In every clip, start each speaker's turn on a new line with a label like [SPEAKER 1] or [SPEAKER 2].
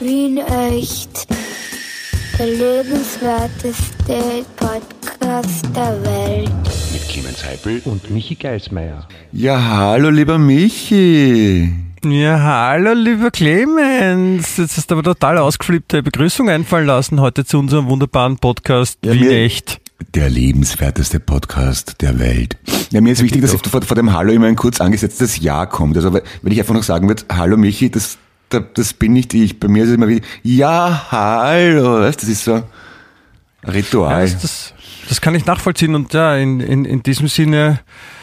[SPEAKER 1] Wien echt. Der lebenswerteste Podcast der Welt.
[SPEAKER 2] Mit Clemens Heipel
[SPEAKER 3] und Michi Geismeier.
[SPEAKER 4] Ja, hallo lieber Michi.
[SPEAKER 3] Ja, hallo lieber Clemens. Jetzt hast du aber total ausgeflippte Begrüßung einfallen lassen heute zu unserem wunderbaren Podcast
[SPEAKER 4] Ja,
[SPEAKER 3] Wien echt.
[SPEAKER 4] Der lebenswerteste Podcast der Welt. Ja, mir ist wichtig, dass vor, vor dem Hallo immer ein kurz angesetztes Ja kommt. Also wenn ich einfach noch sagen würde, Hallo Michi, das, das, bin nicht ich. Bei mir ist es immer wie, ja, hallo. Weißt, das ist so ein
[SPEAKER 3] Ja,
[SPEAKER 4] Ritual.
[SPEAKER 3] das, das, das kann ich nachvollziehen und ja, in, in, in diesem Sinne,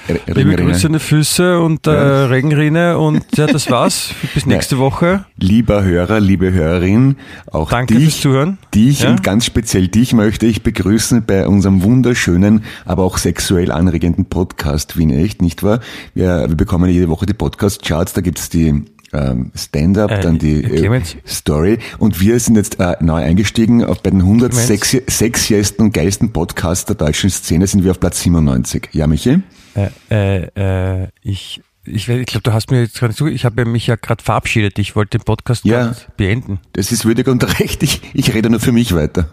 [SPEAKER 4] R-
[SPEAKER 3] liebe. Grüße an die Füße und äh,
[SPEAKER 4] Ja.
[SPEAKER 3] Regenrinne und ja, das war's. Bis nächste Woche.
[SPEAKER 4] Lieber Hörer, liebe Hörerin, auch
[SPEAKER 3] Danke
[SPEAKER 4] dich,
[SPEAKER 3] fürs Zuhören.
[SPEAKER 4] dich
[SPEAKER 3] Ja.
[SPEAKER 4] und ganz speziell dich möchte ich begrüßen bei unserem wunderschönen, aber auch sexuell anregenden Podcast Wien Echt, nicht wahr? Wir, wir bekommen jede Woche die Podcast-Charts, da gibt's die ähm, Stand-Up,
[SPEAKER 3] Äh,
[SPEAKER 4] dann die
[SPEAKER 3] Clemens.
[SPEAKER 4] Story und wir sind jetzt äh, neu eingestiegen auf bei den 100
[SPEAKER 3] Clemens.
[SPEAKER 4] sexy, sexiesten und geilsten Podcasts der deutschen Szene sind wir auf Platz 97. Ja, Michi?
[SPEAKER 3] Äh, äh, äh, ich ich, ich glaube, du hast mir jetzt gerade zu, ich habe mich ja gerade verabschiedet. Ich wollte den Podcast
[SPEAKER 4] Ja.
[SPEAKER 3] beenden.
[SPEAKER 4] Das ist würdig und recht, ich, ich rede nur für mich weiter.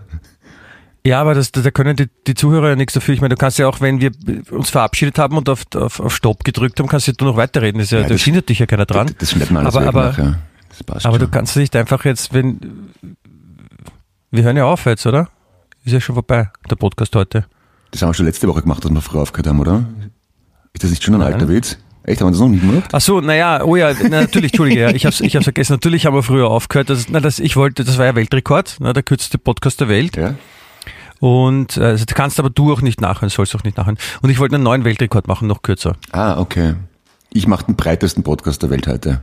[SPEAKER 3] Ja, aber das, da können die, die Zuhörer ja nichts dafür. Ich meine, du kannst ja auch, wenn wir uns verabschiedet haben und auf, auf, auf Stopp gedrückt haben, kannst du noch weiterreden. Das ja,
[SPEAKER 4] Ja,
[SPEAKER 3] da
[SPEAKER 4] das-
[SPEAKER 3] hindert dich ja keiner dran.
[SPEAKER 4] Das, das schneidet man alles
[SPEAKER 3] aber, aber,
[SPEAKER 4] nachher. Das passt
[SPEAKER 3] aber
[SPEAKER 4] schon.
[SPEAKER 3] du kannst nicht einfach jetzt, wenn, wir hören ja auf jetzt, oder? Ist ja schon vorbei, der Podcast heute.
[SPEAKER 4] Das haben wir schon letzte Woche gemacht, dass wir früh aufgehört haben, oder? Ist das nicht schon ein
[SPEAKER 3] Nein.
[SPEAKER 4] alter Witz? Echt, haben wir das noch nicht gemacht?
[SPEAKER 3] Ach so, naja, oh ja, na, natürlich, Entschuldige, ja, ich hab's, ich hab's vergessen. Natürlich haben wir früher aufgehört. Das, na, das, ich wollte, das war ja Weltrekord, na, der kürzeste Podcast der Welt.
[SPEAKER 4] Ja.
[SPEAKER 3] Und äh, das kannst aber du auch nicht nachhören, sollst auch nicht nachhören. Und ich wollte einen neuen Weltrekord machen, noch kürzer.
[SPEAKER 4] Ah, okay. Ich mache den breitesten Podcast der Welt heute.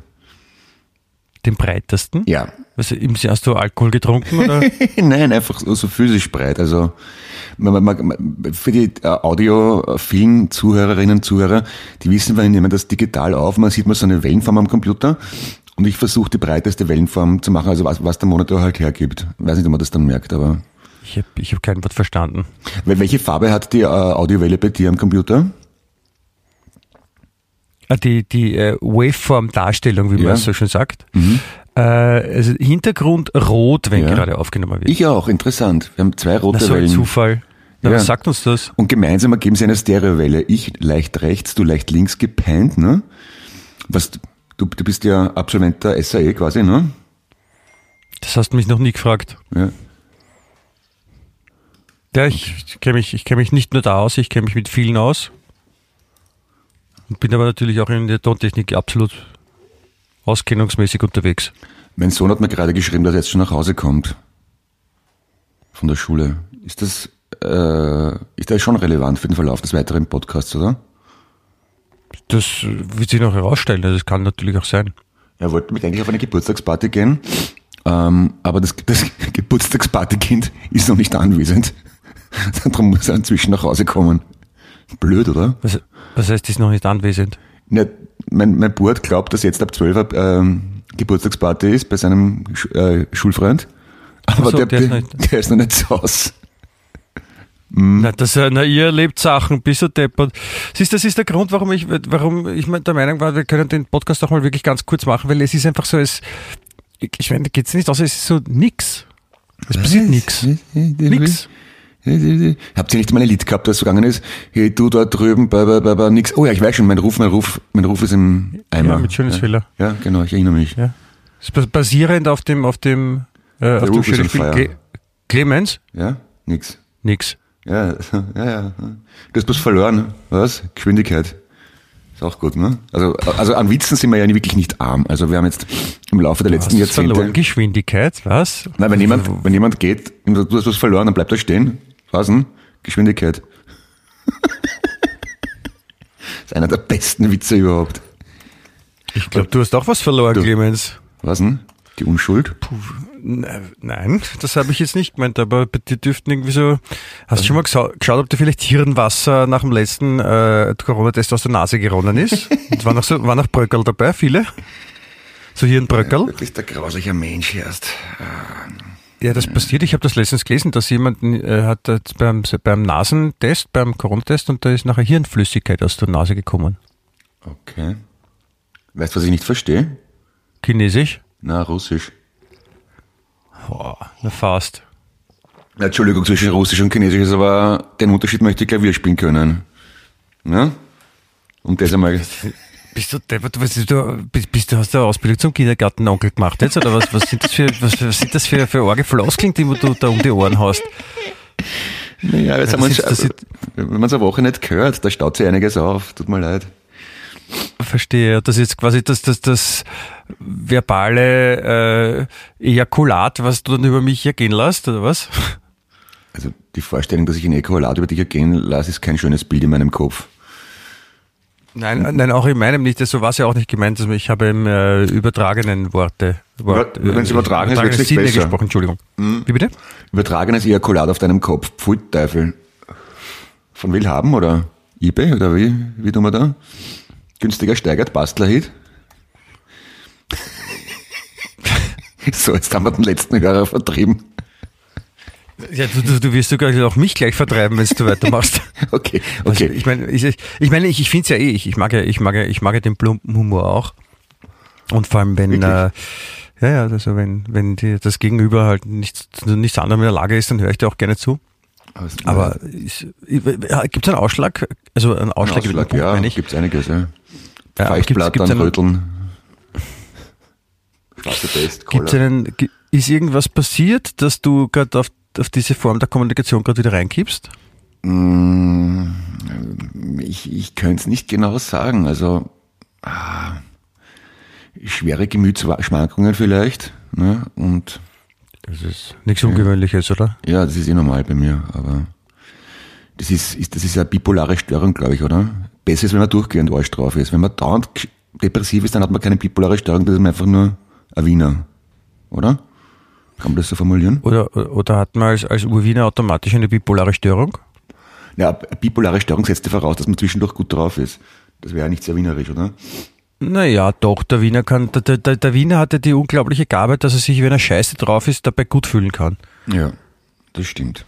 [SPEAKER 3] Den breitesten.
[SPEAKER 4] Ja.
[SPEAKER 3] Was, hast du Alkohol getrunken oder?
[SPEAKER 4] Nein, einfach so, so physisch breit. Also man, man, man, für die äh, audiophilen Zuhörerinnen und Zuhörer, die wissen, wir nehmen das digital auf, man sieht mal so eine Wellenform am Computer und ich versuche die breiteste Wellenform zu machen, also was, was der Monitor halt hergibt. Weiß nicht, ob man das dann merkt, aber
[SPEAKER 3] Ich habe ich hab kein Wort verstanden.
[SPEAKER 4] Wel- welche Farbe hat die äh, Audiowelle bei dir am Computer?
[SPEAKER 3] Ah, Die, die äh, Waveform-Darstellung, wie
[SPEAKER 4] Ja. Mhm.
[SPEAKER 3] man so schön sagt. Äh, also Hintergrund rot, wenn
[SPEAKER 4] Ja.
[SPEAKER 3] gerade aufgenommen wird.
[SPEAKER 4] Ich auch, interessant. Wir haben zwei
[SPEAKER 3] Na,
[SPEAKER 4] rote
[SPEAKER 3] so ein
[SPEAKER 4] Wellen.
[SPEAKER 3] Zufall. Na,
[SPEAKER 4] Ja.
[SPEAKER 3] was sagt uns das?
[SPEAKER 4] Und gemeinsam ergeben sie eine Stereowelle. Ich leicht rechts, du leicht links gepennt, ne? Was, du, du bist ja Absolvent der SAE quasi, ne?
[SPEAKER 3] Das hast du mich noch nie gefragt.
[SPEAKER 4] Ja.
[SPEAKER 3] Ja, ich, kenne mich, ich kenn mich nicht nur da aus, ich kenne mich mit vielen aus. Und bin aber natürlich auch in der Tontechnik absolut auskennungsmäßig unterwegs.
[SPEAKER 4] Mein Sohn hat mir gerade geschrieben, dass er jetzt schon nach Hause kommt. Von der Schule. Ist das, äh, ist das schon relevant für den Verlauf des weiteren Podcasts, oder?
[SPEAKER 3] Das wird sich noch herausstellen, also das kann natürlich auch sein.
[SPEAKER 4] Er wollte mit eigentlich auf eine Geburtstagsparty gehen, ähm, aber das, das Geburtstagspartykind ist noch nicht anwesend. Darum muss er inzwischen nach Hause kommen. Blöd, oder?
[SPEAKER 3] Was, was heißt, die ist noch nicht anwesend?
[SPEAKER 4] Ja, mein, mein Burt glaubt, dass jetzt ab 12 Uhr ähm, Geburtstagsparty ist bei seinem Sch äh, Schulfreund. Aber
[SPEAKER 3] so,
[SPEAKER 4] der,
[SPEAKER 3] der ist
[SPEAKER 4] der,
[SPEAKER 3] noch nicht-
[SPEAKER 4] der ist noch nicht zu Hause.
[SPEAKER 3] Na, das, äh, na, ihr erlebt Sachen, bis er deppert. Siehst, das ist der Grund, warum ich, warum ich der Meinung war, wir können den Podcast auch mal wirklich ganz kurz machen, weil es ist einfach so, es, ich meine, geht's nicht aus, es ist so nix. Es passiert nix. Nix.
[SPEAKER 4] Habt ihr nicht mal ein Lied gehabt, das so gegangen ist? Hey, du da drüben, ba, ba, ba, ba, nix. Oh ja, ich weiß schon, mein Ruf, mein Ruf, mein Ruf ist im Eimer.
[SPEAKER 3] Ja, mit Schönheitsfehler.
[SPEAKER 4] Ja, ja, genau, ich erinnere mich.
[SPEAKER 3] Ja. Basierend auf dem, auf dem, äh, auf dem Spiel. Cle Clemens?
[SPEAKER 4] Ja, nix.
[SPEAKER 3] Nix.
[SPEAKER 4] Ja, ja, ja. Du hast was verloren. Was? Geschwindigkeit. Ist auch gut, ne? Also, also an Witzen sind wir ja wirklich nicht arm. Also wir haben jetzt im Laufe der letzten
[SPEAKER 3] Hast du verloren?
[SPEAKER 4] Jahrzehnte.
[SPEAKER 3] Geschwindigkeit, was?
[SPEAKER 4] Nein, wenn jemand, wenn jemand geht, du hast was verloren, dann bleibt er stehen. Was denn? Geschwindigkeit. das ist einer der besten Witze überhaupt.
[SPEAKER 3] Ich glaube, du hast auch was verloren,
[SPEAKER 4] Du-
[SPEAKER 3] Clemens.
[SPEAKER 4] Was denn? Die Unschuld?
[SPEAKER 3] Ne- Nein, das habe ich jetzt nicht gemeint, aber bei dir dürften irgendwie so. Hast du schon mal geschaut, ob dir vielleicht Hirnwasser nach dem letzten äh, Corona-Test aus der Nase geronnen ist? Und war noch so, war noch Bröckel dabei, viele? So Hirnbröckel?
[SPEAKER 4] Du bist ein grauslicher Mensch erst.
[SPEAKER 3] Ja, das passiert. Ich habe das letztens gelesen, dass jemand äh, hat jetzt beim, beim Nasentest, beim Corona-Test und da ist nachher Hirnflüssigkeit aus der Nase gekommen.
[SPEAKER 4] Okay. Weißt du, was ich nicht verstehe?
[SPEAKER 3] Chinesisch?
[SPEAKER 4] Na, Russisch.
[SPEAKER 3] Oh, na fast.
[SPEAKER 4] Ja, Entschuldigung, zwischen Russisch und Chinesisch ist aber den Unterschied möchte ich Klavier spielen können. Ja? Um das einmal.
[SPEAKER 3] Bist du was ist du, bist, bist du, hast du eine Ausbildung zum Kindergartenonkel gemacht jetzt, oder was, was sind das für, was, was sind das für, für arge Floskeln, die du da um die Ohren hast?
[SPEAKER 4] Naja, jetzt
[SPEAKER 3] Ja,
[SPEAKER 4] haben wir uns, wenn man es eine Woche nicht gehört, da staut sich einiges auf. Tut mir leid.
[SPEAKER 3] Verstehe, das ist quasi das, das, das verbale äh, Ejakulat, was du dann über mich ergehen lässt, oder was?
[SPEAKER 4] Also die Vorstellung, dass ich in Ekolat über dich ergehen lasse, ist kein schönes Bild in meinem Kopf.
[SPEAKER 3] Nein, nein, auch in meinem nicht. So war es ja auch nicht gemeint. Ich habe im äh, übertragenen Worte. Wort,
[SPEAKER 4] Ja, wenn's übertragen ist, wird's nicht
[SPEAKER 3] Sinne
[SPEAKER 4] besser.
[SPEAKER 3] Gesprochen, Entschuldigung. Wie bitte?
[SPEAKER 4] Übertragenes Ejakulat auf deinem Kopf. Pfui Teufel. Von will haben oder eBay oder wie? Wie tun wir da? Günstiger steigert, Bastlerhit. so, jetzt haben wir den letzten Hörer vertrieben.
[SPEAKER 3] Ja, du, du, du wirst sogar auch mich gleich vertreiben, wenn du weitermachst.
[SPEAKER 4] Okay,
[SPEAKER 3] Also,
[SPEAKER 4] okay.
[SPEAKER 3] ich meine, ich, ich meine, ich, ich finde es ja eh, ich, ich mag ja, ich mag ja, ich mag ja den plumpen Humor auch. Und vor allem, wenn, äh, ja, ja, also wenn, wenn die, das Gegenüber halt nichts, nichts anderem in der Lage ist, dann höre ich dir auch gerne zu. Aber gibt es einen Ausschlag? Also einen
[SPEAKER 4] Ein
[SPEAKER 3] Ausschlag, den
[SPEAKER 4] Ausschlag,
[SPEAKER 3] Punkt,
[SPEAKER 4] ja,
[SPEAKER 3] ich.
[SPEAKER 4] gibt's einiges, ja.
[SPEAKER 3] Ja,
[SPEAKER 4] Feichtblatt,
[SPEAKER 3] gibt's- gibt's
[SPEAKER 4] dann
[SPEAKER 3] einen-
[SPEAKER 4] Röteln.
[SPEAKER 3] Gibt's
[SPEAKER 4] Cholera.
[SPEAKER 3] einen, ist irgendwas passiert, dass du gerade auf, auf diese Form der Kommunikation gerade wieder reinkippst?
[SPEAKER 4] Mm, Ich, ich könnte es nicht genau sagen. Also ah, schwere Gemütsschwankungen vielleicht. Ne? Und
[SPEAKER 3] Das ist nichts Ungewöhnliches, oder?
[SPEAKER 4] ja, das ist eh normal bei mir. Aber das ist, ist, das ist eine bipolare Störung, glaube ich, oder? Besser ist, wenn man durchgehend Arsch drauf ist. Wenn man dauernd depressiv ist, dann hat man keine bipolare Störung, das ist man einfach nur ein Wiener. Oder? Kann man das so formulieren?
[SPEAKER 3] Oder, oder hat man als, als Urwiener automatisch eine bipolare Störung?
[SPEAKER 4] Ja, bipolare Störung setzt ja voraus, dass man zwischendurch gut drauf ist. Das wäre ja nicht sehr wienerisch, oder?
[SPEAKER 3] Naja, doch, der Wiener kann, der, der, der Wiener hat ja die unglaubliche Gabe, dass er sich, wenn er scheiße drauf ist, dabei gut fühlen kann.
[SPEAKER 4] Ja, das stimmt.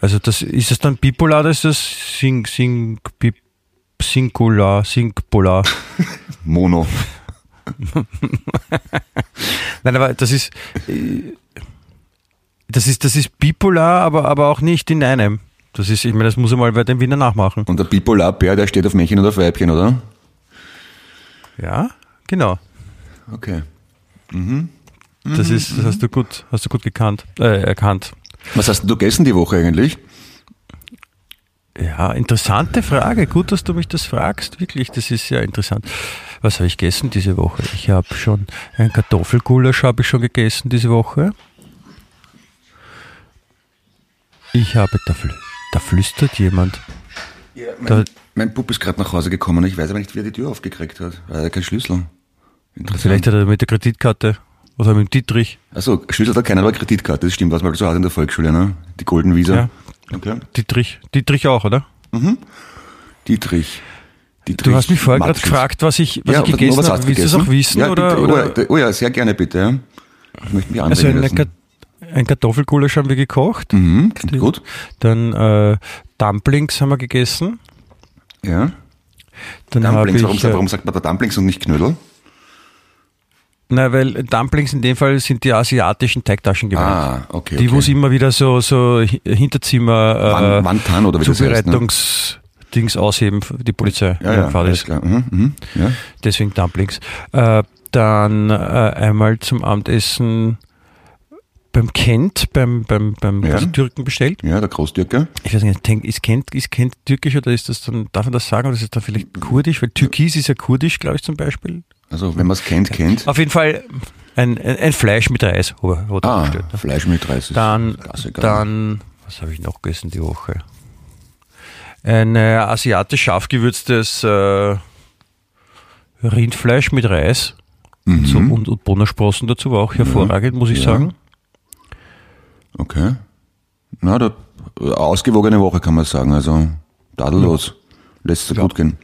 [SPEAKER 3] Also das, ist es dann bipolar oder ist das sing, sing, bip, singular, singpolar?
[SPEAKER 4] Mono.
[SPEAKER 3] Nein, aber das ist, äh, das ist, das ist bipolar, aber, aber auch nicht in einem. Das ist, ich meine, das muss er mal bei dem Wiener nachmachen.
[SPEAKER 4] Und der Bipolarbär, der steht auf Männchen oder auf Weibchen, oder?
[SPEAKER 3] Ja, genau.
[SPEAKER 4] Okay.
[SPEAKER 3] Das ist, das hast du gut, hast du gut gekannt, äh, erkannt.
[SPEAKER 4] Was hast du gegessen die Woche eigentlich?
[SPEAKER 3] Ja, interessante Frage. Gut, dass du mich das fragst. Wirklich, das ist sehr interessant. Was habe ich gegessen diese Woche? Ich habe schon ein Kartoffelgulasch habe ich schon gegessen diese Woche. Ich habe da, flü da flüstert jemand. Da,
[SPEAKER 4] Mein, mein Bub ist gerade nach Hause gekommen. Ich weiß aber nicht, wie er die Tür aufgekriegt hat. Er hat keinen Schlüssel.
[SPEAKER 3] Vielleicht hat er mit der Kreditkarte oder mit dem Dietrich.
[SPEAKER 4] Achso, Schlüssel hat er keiner, aber Kreditkarte. Das stimmt, was man so hat in der Volksschule, ne? Die Golden Visa.
[SPEAKER 3] Ja.
[SPEAKER 4] Okay.
[SPEAKER 3] Dietrich, Dietrich auch, oder?
[SPEAKER 4] Dietrich. Dietrich.
[SPEAKER 3] Du hast mich vorher gerade gefragt, was ich, was
[SPEAKER 4] ja,
[SPEAKER 3] ich gegessen habe. Willst du es auch wissen?
[SPEAKER 4] Ja,
[SPEAKER 3] oder,
[SPEAKER 4] bitte.
[SPEAKER 3] oder?
[SPEAKER 4] Oh, ja, oh ja, sehr gerne bitte. ja. Ich möchte mich
[SPEAKER 3] Also ein,
[SPEAKER 4] lassen.
[SPEAKER 3] Ein Kartoffelgulasch haben wir gekocht.
[SPEAKER 4] Mhm, gut.
[SPEAKER 3] Dann äh, Dumplings haben wir gegessen.
[SPEAKER 4] Ja.
[SPEAKER 3] Dann
[SPEAKER 4] Dumplings,
[SPEAKER 3] ich,
[SPEAKER 4] warum,
[SPEAKER 3] äh,
[SPEAKER 4] warum sagt man da Dumplings und nicht Knödel?
[SPEAKER 3] Na, weil Dumplings in dem Fall sind die asiatischen Teigtaschen gemeint.
[SPEAKER 4] Ah, okay.
[SPEAKER 3] Die,
[SPEAKER 4] okay.
[SPEAKER 3] wo es immer wieder so, so Hi- Hinterzimmer
[SPEAKER 4] Wan- Wantan oder wie das heißt, ne?
[SPEAKER 3] Zubereitungsdings ausheben, die Polizei.
[SPEAKER 4] Ja, ja, alles
[SPEAKER 3] ist.
[SPEAKER 4] klar. Mhm, mhm, ja.
[SPEAKER 3] Deswegen Dumplings. Äh, dann äh, einmal zum Abendessen beim Kent, beim, beim, beim
[SPEAKER 4] Ja.
[SPEAKER 3] Türken bestellt.
[SPEAKER 4] ja, der Großtürke.
[SPEAKER 3] Ich weiß nicht, ist Kent, ist Kent türkisch oder ist das dann, darf man das sagen, oder ist das dann vielleicht kurdisch? Weil Türkis ist ja kurdisch, glaube ich, zum Beispiel.
[SPEAKER 4] Also, wenn man es kennt, kennt.
[SPEAKER 3] Auf jeden Fall ein, ein, ein Fleisch mit Reis. Oder,
[SPEAKER 4] Ah,
[SPEAKER 3] bestellt, ne?
[SPEAKER 4] Fleisch mit Reis. ist
[SPEAKER 3] Dann,
[SPEAKER 4] Klassiker.
[SPEAKER 3] dann, was habe ich noch gegessen die Woche? Ein äh, asiatisch scharf gewürztes äh, Rindfleisch mit Reis
[SPEAKER 4] Mhm.
[SPEAKER 3] so, und, und Bonnersprossen dazu war auch hervorragend, muss ich
[SPEAKER 4] Ja.
[SPEAKER 3] sagen.
[SPEAKER 4] Okay. Na, da, ausgewogene Woche kann man sagen. Also, tadellos. Lässt sich gut gehen.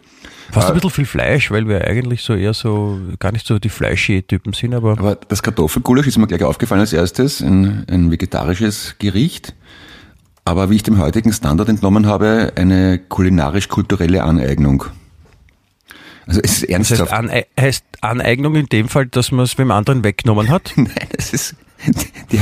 [SPEAKER 3] Fast
[SPEAKER 4] Äh,
[SPEAKER 3] ein bisschen viel Fleisch, weil wir eigentlich so eher so, gar nicht so die Fleischie-Typen sind, aber
[SPEAKER 4] Aber das Kartoffelgulasch ist mir gleich aufgefallen als erstes, ein, ein vegetarisches Gericht. Aber wie ich dem heutigen Standard entnommen habe, eine kulinarisch-kulturelle Aneignung. Also es ist
[SPEAKER 3] das
[SPEAKER 4] ernsthaft.
[SPEAKER 3] heißt, Ane heißt Aneignung in dem Fall, dass man es beim anderen weggenommen hat.
[SPEAKER 4] Nein, es ist, Die,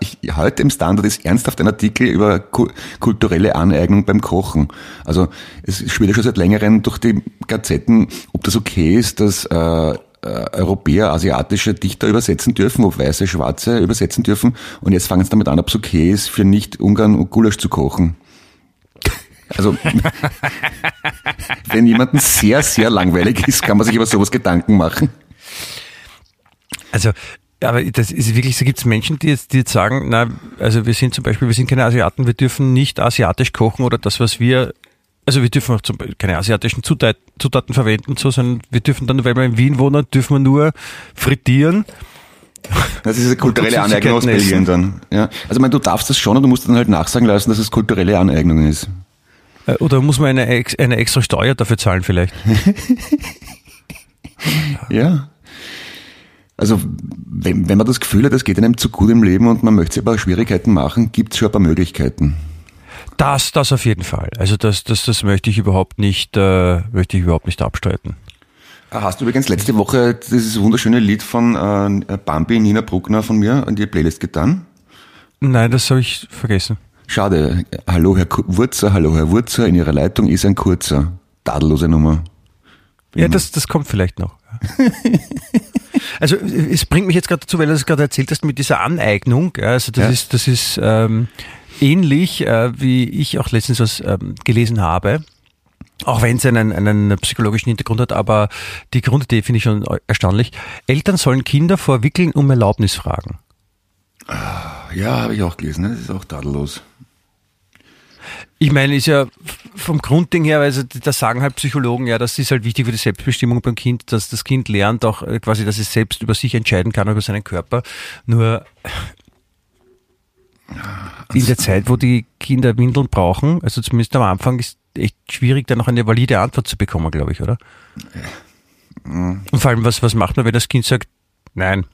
[SPEAKER 4] ich, heute im Standard ist ernsthaft ein Artikel über kulturelle Aneignung beim Kochen. Also es schwirrt ja schon seit längerem durch die Gazetten, ob das okay ist, dass äh, äh, Europäer asiatische Dichter übersetzen dürfen, ob weiße, schwarze übersetzen dürfen. Und jetzt fangen sie damit an, ob es okay ist, für Nicht-Ungarn und Gulasch zu kochen. Also, wenn jemanden sehr, sehr langweilig ist, kann man sich über sowas Gedanken machen.
[SPEAKER 3] Also, aber das ist wirklich, so gibt es Menschen, die jetzt, die jetzt sagen, na, also wir sind zum Beispiel, wir sind keine Asiaten, wir dürfen nicht asiatisch kochen oder das, was wir, also wir dürfen auch zum, keine asiatischen Zutaten, Zutaten verwenden, so, sondern wir dürfen dann, weil wir in Wien wohnen, dürfen wir nur frittieren.
[SPEAKER 4] Das ist eine kulturelle Aneignung aus Belgien dann. Ja. Also ich meine, du darfst das schon und du musst dann halt nachsagen lassen, dass es kulturelle Aneignung ist.
[SPEAKER 3] Äh, oder muss man eine, eine extra Steuer dafür zahlen vielleicht?
[SPEAKER 4] ja. Also wenn, wenn man das Gefühl hat, es geht einem zu gut im Leben und man möchte sich aber Schwierigkeiten machen, gibt es schon ein paar Möglichkeiten.
[SPEAKER 3] Das, das auf jeden Fall. Also das, das, das möchte ich überhaupt nicht, äh, möchte ich überhaupt nicht abstreiten.
[SPEAKER 4] Ah, hast du übrigens letzte Woche dieses wunderschöne Lied von äh, Bambi Nina Bruckner von mir in die Playlist getan?
[SPEAKER 3] Nein, das habe ich vergessen.
[SPEAKER 4] Schade. Hallo Herr Wurzer, hallo Herr Wurzer, in Ihrer Leitung ist ein kurzer. Tadellose Nummer.
[SPEAKER 3] Ja, das, das kommt vielleicht noch. also es bringt mich jetzt gerade dazu, weil du es gerade erzählt hast mit dieser Aneignung. Also das ja. ist, das ist ähm, ähnlich, äh, wie ich auch letztens was ähm, gelesen habe. Auch wenn es einen, einen psychologischen Hintergrund hat, aber die Grundidee finde ich schon erstaunlich. Eltern sollen Kinder vor Wickeln um Erlaubnis fragen.
[SPEAKER 4] Ja, habe ich auch gelesen. Ne? Das ist auch tadellos.
[SPEAKER 3] Ich meine, ist ja vom Grundding her, also da sagen halt Psychologen, ja, das ist halt wichtig für die Selbstbestimmung beim Kind, dass das Kind lernt auch äh, quasi, dass es selbst über sich entscheiden kann, über seinen Körper. Nur in der Zeit, wo die Kinder Windeln brauchen, also zumindest am Anfang, ist echt schwierig, da noch eine valide Antwort zu bekommen, glaube ich, oder? Und vor allem, was, was macht man, wenn das Kind sagt, nein,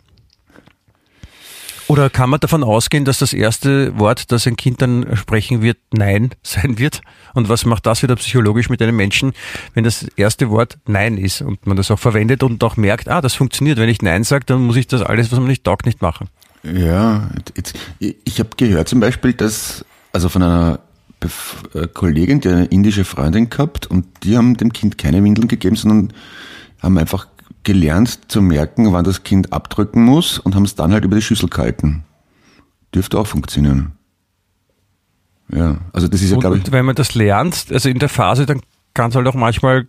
[SPEAKER 3] oder kann man davon ausgehen, dass das erste Wort, das ein Kind dann sprechen wird, Nein sein wird? Und was macht das wieder psychologisch mit einem Menschen, wenn das erste Wort Nein ist und man das auch verwendet und auch merkt, ah, das funktioniert. Wenn ich Nein sage, dann muss ich das alles, was man nicht taugt, nicht machen.
[SPEAKER 4] Ja, ich habe gehört zum Beispiel, dass, also von einer äh, Kollegin, die eine indische Freundin gehabt und die haben dem Kind keine Windeln gegeben, sondern haben einfach gelernt zu merken, wann das Kind abdrücken muss und haben es dann halt über die Schüssel gehalten. Dürfte auch funktionieren. Ja, also das ist ja, glaube ich.
[SPEAKER 3] Und wenn man das lernt, also in der Phase, dann kann es halt auch manchmal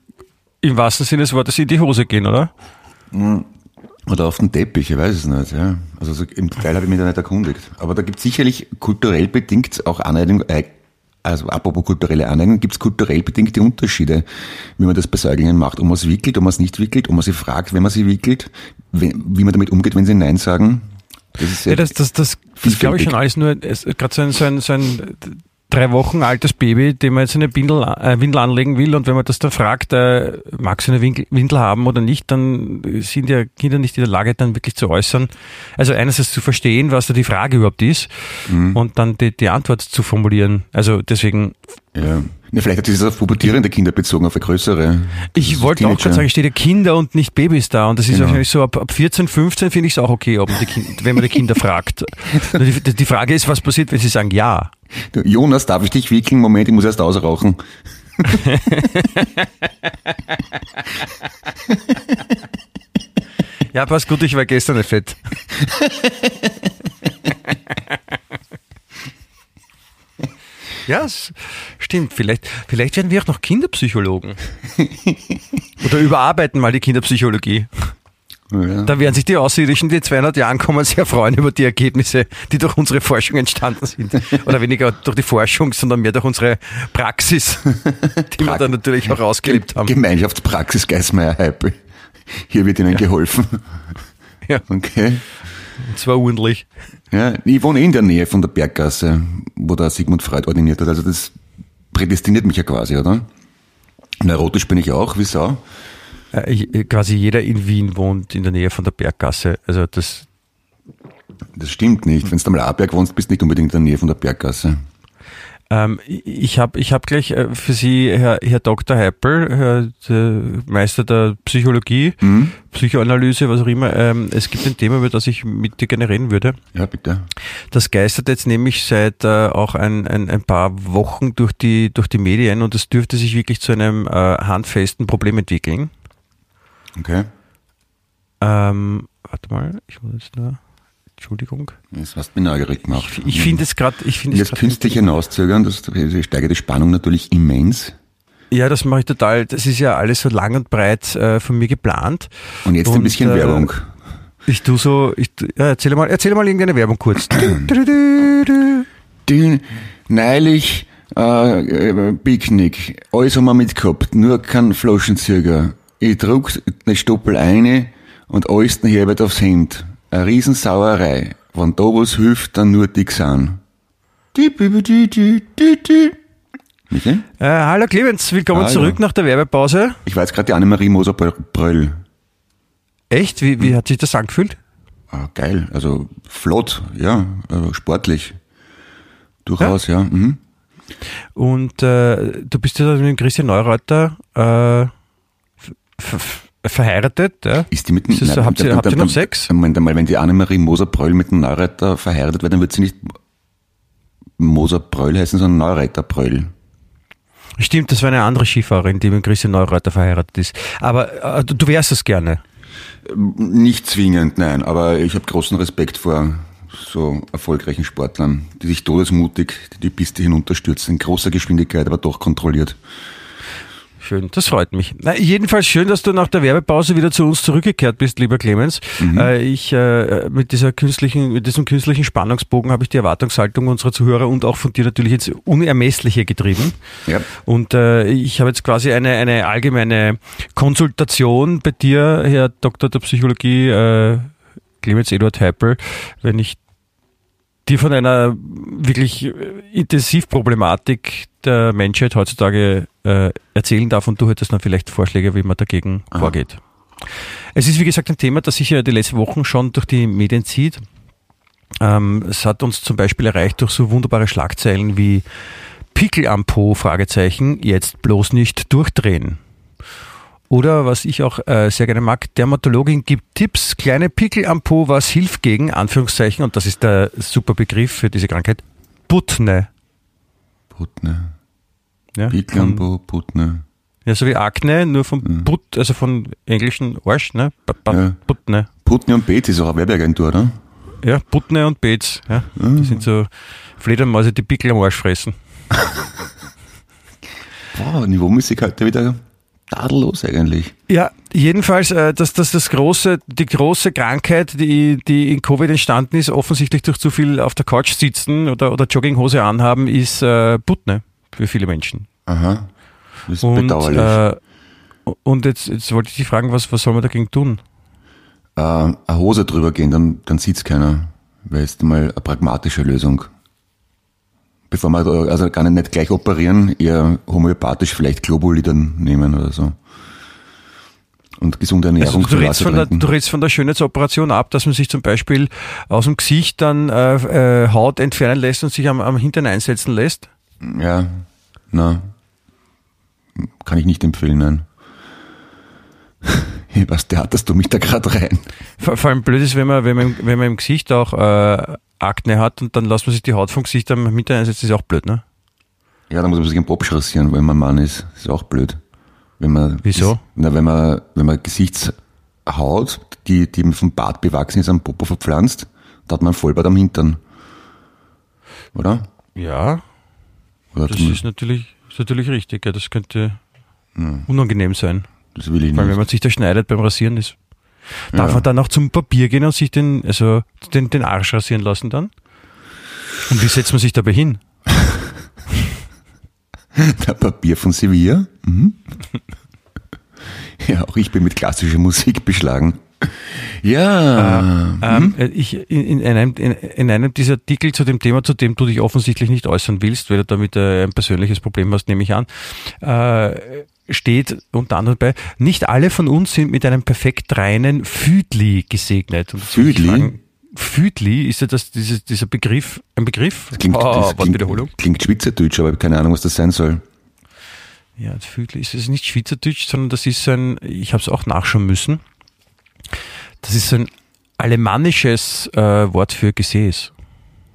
[SPEAKER 3] im wahrsten Sinne des Wortes in die Hose gehen, oder?
[SPEAKER 4] Hm. Oder auf den Teppich, ich weiß es nicht. Ja. Also so im Detail habe ich mich da nicht erkundigt. Aber da gibt es sicherlich kulturell bedingt auch Aneignung, also apropos kulturelle Aneignung, gibt es kulturell bedingte Unterschiede, wie man das bei Säuglingen macht. Ob man es wickelt, ob man es nicht wickelt, ob man sie fragt, wenn man sie wickelt, wie, wie man damit umgeht, wenn sie Nein sagen.
[SPEAKER 3] Das ist ja, das, das, das, das glaube ich schon alles nur, gerade so ein, so ein, so ein drei Wochen altes Baby, dem man jetzt eine Windel, äh, Windel anlegen will und wenn man das dann fragt, äh, magst du eine Windel haben oder nicht, dann sind ja Kinder nicht in der Lage, dann wirklich zu äußern. Also einerseits zu verstehen, was da die Frage überhaupt ist mhm. und dann die, die Antwort zu formulieren. Also deswegen.
[SPEAKER 4] Ja. Ja, vielleicht hat sich das auf pubertierende Kinder bezogen, auf eine größere.
[SPEAKER 3] Ich wollte auch gerade sagen, steht ja Kinder und nicht Babys da. Und das ist genau. wahrscheinlich so, ab, ab 14, 15 finde ich es auch okay, ob die kind, wenn man die Kinder fragt. Die, die Frage ist, was passiert, wenn sie sagen ja?
[SPEAKER 4] Jonas, darf ich dich wickeln? Moment, ich muss erst ausrauchen.
[SPEAKER 3] ja, passt gut, ich war gestern nicht fett. Ja, stimmt. Vielleicht, vielleicht werden wir auch noch Kinderpsychologen. Oder überarbeiten mal die Kinderpsychologie. Ja. Da werden sich die Außerirdischen, die 200 Jahren kommen, sehr freuen über die Ergebnisse, die durch unsere Forschung entstanden sind. Oder weniger durch die Forschung, sondern mehr durch unsere Praxis, die wir dann natürlich auch ausgelebt haben.
[SPEAKER 4] Gemeinschaftspraxis Geismeier Heipel. Hier wird Ihnen ja. geholfen.
[SPEAKER 3] Ja. Okay. Und zwar ordentlich.
[SPEAKER 4] Ja, ich wohne in der Nähe von der Berggasse, wo der Sigmund Freud ordiniert hat. Also das prädestiniert mich ja quasi, oder? Neurotisch bin ich auch, wie Sau.
[SPEAKER 3] Äh, quasi jeder in Wien wohnt in der Nähe von der Berggasse. Also das.
[SPEAKER 4] Das stimmt nicht. Wenn du am Laberg wohnst, bist du nicht unbedingt in der Nähe von der Berggasse.
[SPEAKER 3] Ähm, ich habe ich hab gleich äh, für Sie, Herr, Herr Dr. Heppel, Herr der Meister der Psychologie,
[SPEAKER 4] Mhm.
[SPEAKER 3] Psychoanalyse, was auch immer, ähm, es gibt ein Thema, über das ich mit dir gerne reden würde.
[SPEAKER 4] Ja, bitte.
[SPEAKER 3] Das geistert jetzt nämlich seit äh, auch ein, ein, ein paar Wochen durch die, durch die Medien und es dürfte sich wirklich zu einem äh, handfesten Problem entwickeln.
[SPEAKER 4] Okay.
[SPEAKER 3] Ähm, warte mal, ich muss jetzt nur, Entschuldigung.
[SPEAKER 4] Das hast mich neugierig gemacht.
[SPEAKER 3] Ich finde es gerade, ich finde es
[SPEAKER 4] künstlich hinauszögern, das, steigert die Spannung natürlich immens.
[SPEAKER 3] Ja, das mache ich total. Das ist ja alles so lang und breit äh, von mir geplant.
[SPEAKER 4] Und jetzt ein
[SPEAKER 3] Und,
[SPEAKER 4] bisschen
[SPEAKER 3] äh,
[SPEAKER 4] Werbung.
[SPEAKER 3] Ich tu so, ich, tu- ja, erzähl mal, erzähl mal irgendeine Werbung kurz.
[SPEAKER 4] Neulich äh, äh, Picknick, alles haben wir mitgehabt, nur kein Flaschenzüger. Ich druck den Stoppel eine und alles den Herbert aufs Hemd. Eine Riesensauerei. Wenn da was hilft, dann nur die Xan. Michael?
[SPEAKER 3] Äh, hallo Clemens, willkommen
[SPEAKER 4] Hallo.
[SPEAKER 3] zurück nach der Werbepause.
[SPEAKER 4] Ich war jetzt gerade die Annemarie Moser-Bröll.
[SPEAKER 3] Echt? Wie, wie hat sich das angefühlt?
[SPEAKER 4] Ah, geil, also flott, ja, äh, sportlich. Durchaus, ja. Mhm.
[SPEAKER 3] Und äh, du bist ja mit dem Christian Neureuter äh, verheiratet, ja?
[SPEAKER 4] Ist die mit dem,
[SPEAKER 3] so? Habt ihr- habt ihr noch Sex?
[SPEAKER 4] Moment einmal, wenn die Annemarie Moser-Bröll mit dem Neureiter verheiratet wird, dann wird sie nicht Moser-Bröll heißen, sondern Neureiter-Bröll.
[SPEAKER 3] Stimmt, das war eine andere Skifahrerin, die mit Christian Neureuter verheiratet ist. Aber äh, du, du wärst es gerne.
[SPEAKER 4] Nicht zwingend, nein, aber ich habe großen Respekt vor so erfolgreichen Sportlern, die sich todesmutig die Piste hinunterstürzen, in großer Geschwindigkeit, aber doch kontrolliert.
[SPEAKER 3] Schön, das freut mich. Na, jedenfalls schön, dass du nach der Werbepause wieder zu uns zurückgekehrt bist, lieber Clemens. Äh, ich äh, mit dieser künstlichen, mit diesem künstlichen Spannungsbogen habe ich die Erwartungshaltung unserer Zuhörer und auch von dir natürlich ins Unermessliche getrieben.
[SPEAKER 4] Ja.
[SPEAKER 3] Und äh, ich habe jetzt quasi eine, eine allgemeine Konsultation bei dir, Herr Doktor der Psychologie, äh, Clemens Eduard Heipel, wenn ich dir von einer wirklich äh, Intensivproblematik der Menschheit heutzutage äh, erzählen darf und du hättest dann vielleicht Vorschläge, wie man dagegen vorgeht. Es ist wie gesagt ein Thema, das sich ja die letzten Wochen schon durch die Medien zieht. Ähm, es hat uns zum Beispiel erreicht durch so wunderbare Schlagzeilen wie Pickel am Po, Fragezeichen, jetzt bloß nicht durchdrehen. Oder was ich auch äh, sehr gerne mag, Dermatologin gibt Tipps, kleine Pickel am Po, was hilft gegen, Anführungszeichen, und das ist der super Begriff für diese Krankheit, Putne.
[SPEAKER 4] Putne.
[SPEAKER 3] Ja, von,
[SPEAKER 4] Piklambo, Putne.
[SPEAKER 3] ja, so wie Akne, nur von Put, also von englischen Arsch, ne? Pa- pa-
[SPEAKER 4] Ja.
[SPEAKER 3] Putne.
[SPEAKER 4] Putne und Beet ist auch eine Werbeagentur, oder?
[SPEAKER 3] Ja, Putne und Beetz, ja. Die sind so Fledermäuse, die Pickel am Arsch fressen.
[SPEAKER 4] Boah, Niveaumusik heute wieder tadellos eigentlich.
[SPEAKER 3] Ja, jedenfalls, äh, dass das, das große, die große Krankheit, die, die in Covid entstanden ist, offensichtlich durch zu viel auf der Couch sitzen oder, oder Jogginghose anhaben, ist äh, Putne für viele Menschen.
[SPEAKER 4] Aha. Das ist
[SPEAKER 3] Und,
[SPEAKER 4] bedauerlich.
[SPEAKER 3] äh, und jetzt, jetzt wollte ich dich fragen, was, was soll man dagegen tun?
[SPEAKER 4] äh, eine Hose drüber gehen, dann, dann sieht's keiner. Wäre jetzt mal eine pragmatische Lösung. Bevor da, also gar nicht gleich operieren, eher homöopathisch vielleicht Globuli dann nehmen oder so. Und gesunde
[SPEAKER 3] Also
[SPEAKER 4] Ernährung
[SPEAKER 3] du,
[SPEAKER 4] viel
[SPEAKER 3] redest von der, du redest von der Schönheitsoperation ab, dass man sich zum Beispiel aus dem Gesicht dann äh, äh, Haut entfernen lässt und sich am, am Hintern einsetzen lässt?
[SPEAKER 4] Ja, na, kann ich nicht empfehlen, nein. Was theaterst du mich da gerade rein?
[SPEAKER 3] Vor, vor allem blöd ist, wenn man, wenn man, wenn man im Gesicht auch äh, Akne hat und dann lässt man sich die Haut vom Gesicht am Hintern einsetzen, ist auch blöd, ne?
[SPEAKER 4] Ja, dann muss man sich einen Popsch rasieren, wenn man Mann ist. Ist auch blöd. Wenn man,
[SPEAKER 3] Wieso?
[SPEAKER 4] Na, wenn man, wenn man Gesichtshaut, die, die vom Bart bewachsen ist, am Popo verpflanzt, da hat man einen Vollbart am Hintern. Oder?
[SPEAKER 3] Ja,
[SPEAKER 4] Oder
[SPEAKER 3] das ist natürlich, ist natürlich richtig. Ja, das könnte unangenehm sein.
[SPEAKER 4] das will ich
[SPEAKER 3] Vor allem, wenn
[SPEAKER 4] nicht.
[SPEAKER 3] man sich da schneidet beim Rasieren ist. Darf
[SPEAKER 4] Ja.
[SPEAKER 3] man dann auch zum Papier gehen und sich den, also den, den Arsch rasieren lassen dann? Und wie setzt man sich dabei hin?
[SPEAKER 4] Der Papier von Sevilla. Mhm. ja, auch ich bin mit klassischer Musik beschlagen. Ja.
[SPEAKER 3] Ähm, äh, ich, in, in, einem, in, in einem dieser Artikel zu dem Thema, zu dem du dich offensichtlich nicht äußern willst, weil du damit äh, ein persönliches Problem hast, nehme ich an, äh, steht unter anderem bei, nicht alle von uns sind mit einem perfekt reinen Füdli gesegnet. Und
[SPEAKER 4] Füdli?
[SPEAKER 3] fragen, Füdli, ist ja das, dieses, dieser Begriff, ein Begriff?
[SPEAKER 4] Das klingt,
[SPEAKER 3] oh,
[SPEAKER 4] das klingt,
[SPEAKER 3] Wortwiederholung.
[SPEAKER 4] klingt Schweizerdeutsch, aber ich habe keine Ahnung, was das sein soll.
[SPEAKER 3] Ja, das Füdli ist es nicht Schweizerdeutsch, sondern das ist ein, ich habe es auch nachschauen müssen, das ist ein alemannisches äh, Wort für Gesäß.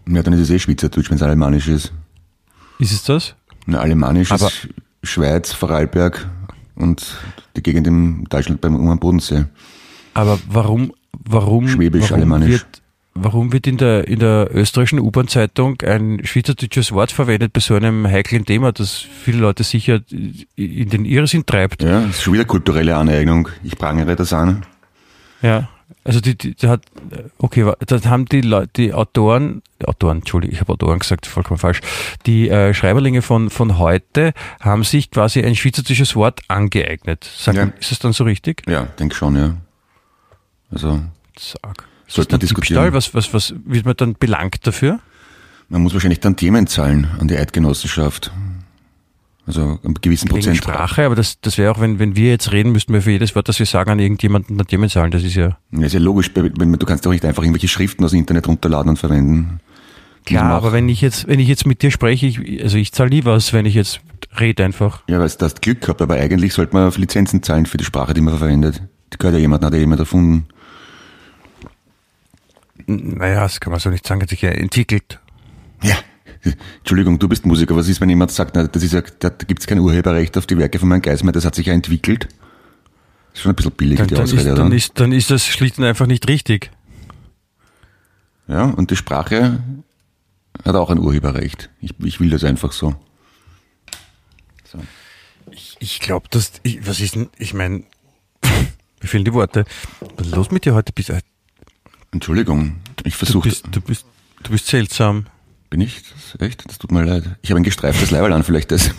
[SPEAKER 4] Ja, dann ist es eh Schweizerdeutsch, wenn es alemannisch ist.
[SPEAKER 3] Ist es das?
[SPEAKER 4] Na, alemannisch
[SPEAKER 3] Aber-
[SPEAKER 4] ist Schweiz, Vorarlberg und die Gegend im Deutschland beim um Bodensee.
[SPEAKER 3] Aber warum, warum,
[SPEAKER 4] Schwäbisch,
[SPEAKER 3] warum
[SPEAKER 4] Alemannisch.
[SPEAKER 3] wird, warum wird in der, in der österreichischen U-Bahn-Zeitung ein schweizerdeutsches Wort verwendet bei so einem heiklen Thema, das viele Leute sicher in den Irrsinn treibt?
[SPEAKER 4] Ja, das ist schon wieder kulturelle Aneignung. Ich prangere das an.
[SPEAKER 3] Ja, also die, die, die hat, okay, wa- da haben die Leute, die Autoren, Autoren, Entschuldigung, ich habe Autoren gesagt, vollkommen falsch, die äh, Schreiberlinge von, von heute haben sich quasi ein schweizerdeutsches Wort angeeignet. Sag,
[SPEAKER 4] Ja.
[SPEAKER 3] Ist das dann so richtig?
[SPEAKER 4] Ja, denk schon, ja. Also,
[SPEAKER 3] Sag.
[SPEAKER 4] Sollte
[SPEAKER 3] das
[SPEAKER 4] man diskutieren.
[SPEAKER 3] Diebstahl? Was, was, was wird man dann belangt dafür?
[SPEAKER 4] man muss wahrscheinlich dann Themen zahlen an die Eidgenossenschaft. Also, einen gewissen
[SPEAKER 3] Wegen
[SPEAKER 4] Prozent.
[SPEAKER 3] Sprache, aber das, das wäre auch, wenn, wenn wir jetzt reden, müssten wir für jedes Wort, das wir sagen, an irgendjemanden dann Themen zahlen. Das ist ja
[SPEAKER 4] Ja, ist ja logisch, du kannst doch nicht einfach irgendwelche Schriften aus dem Internet runterladen und verwenden.
[SPEAKER 3] klar, aber wenn ich jetzt, wenn ich jetzt mit dir spreche, ich, also ich zahle nie was, wenn ich jetzt rede einfach.
[SPEAKER 4] Ja, weil du hast Glück gehabt, aber eigentlich sollte man Lizenzen zahlen für die Sprache, die man verwendet. Die gehört ja jemand, hat ja jemand erfunden.
[SPEAKER 3] Naja, das kann man so nicht sagen, hat sich ja entwickelt.
[SPEAKER 4] Ja. Entschuldigung, du bist Musiker. Was ist, wenn jemand sagt, na, das ist ja, da gibt es kein Urheberrecht auf die Werke von Herrn Geismar, das hat sich ja entwickelt? Das ist schon ein bisschen billig,
[SPEAKER 3] Dann,
[SPEAKER 4] die
[SPEAKER 3] dann, ist,
[SPEAKER 4] Ausrede,
[SPEAKER 3] dann,
[SPEAKER 4] oder?
[SPEAKER 3] ist, dann ist das schlicht und einfach nicht richtig.
[SPEAKER 4] Ja, und die Sprache hat auch ein Urheberrecht. Ich, ich will das einfach so. so.
[SPEAKER 3] Ich, ich glaube, dass, ich, was ist denn, ich meine, mir fehlen die Worte. Was ist los mit dir heute? Bist,
[SPEAKER 4] Entschuldigung, ich
[SPEAKER 3] du,
[SPEAKER 4] versuche.
[SPEAKER 3] bist, du, bist, du bist seltsam.
[SPEAKER 4] Bin ich? Das, echt? Das tut mir leid. Ich habe ein gestreiftes Leiberl an, vielleicht das.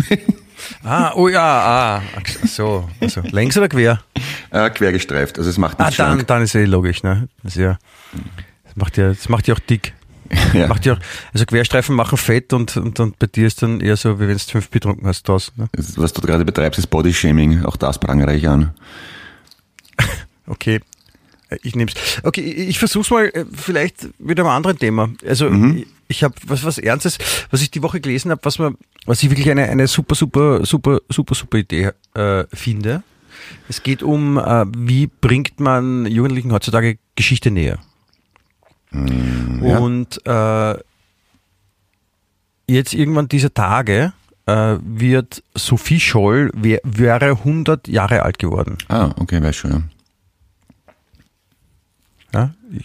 [SPEAKER 3] Ah, oh ja, ah, so, also längs oder quer?
[SPEAKER 4] äh, quer gestreift. Also es macht
[SPEAKER 3] Ah,
[SPEAKER 4] nichts
[SPEAKER 3] dann,
[SPEAKER 4] schlank.
[SPEAKER 3] dann ist eh logisch, ne? Das, ja, das macht ja, das macht ja auch dick.
[SPEAKER 4] Ja.
[SPEAKER 3] Macht ja auch, also Querstreifen machen fett und, und, und bei dir ist dann eher so, wie wenn du fünf betrunken hast draußen. Ne?
[SPEAKER 4] Was du gerade betreibst, ist Bodyshaming. Auch das prangere ich an.
[SPEAKER 3] Okay. Äh, Ich nehm's. Okay, ich versuch's mal äh, vielleicht mit einem anderen Thema. Also ich, ich habe was was Ernstes, was ich die Woche gelesen habe, was man, was ich wirklich eine eine super super super super super Idee äh, finde. Es geht um, äh, wie bringt man Jugendlichen heutzutage Geschichte näher.
[SPEAKER 4] ja.
[SPEAKER 3] Und äh, jetzt irgendwann dieser Tage äh, wird Sophie Scholl wär, wäre 100 Jahre alt geworden.
[SPEAKER 4] Ah, okay, weiß schon.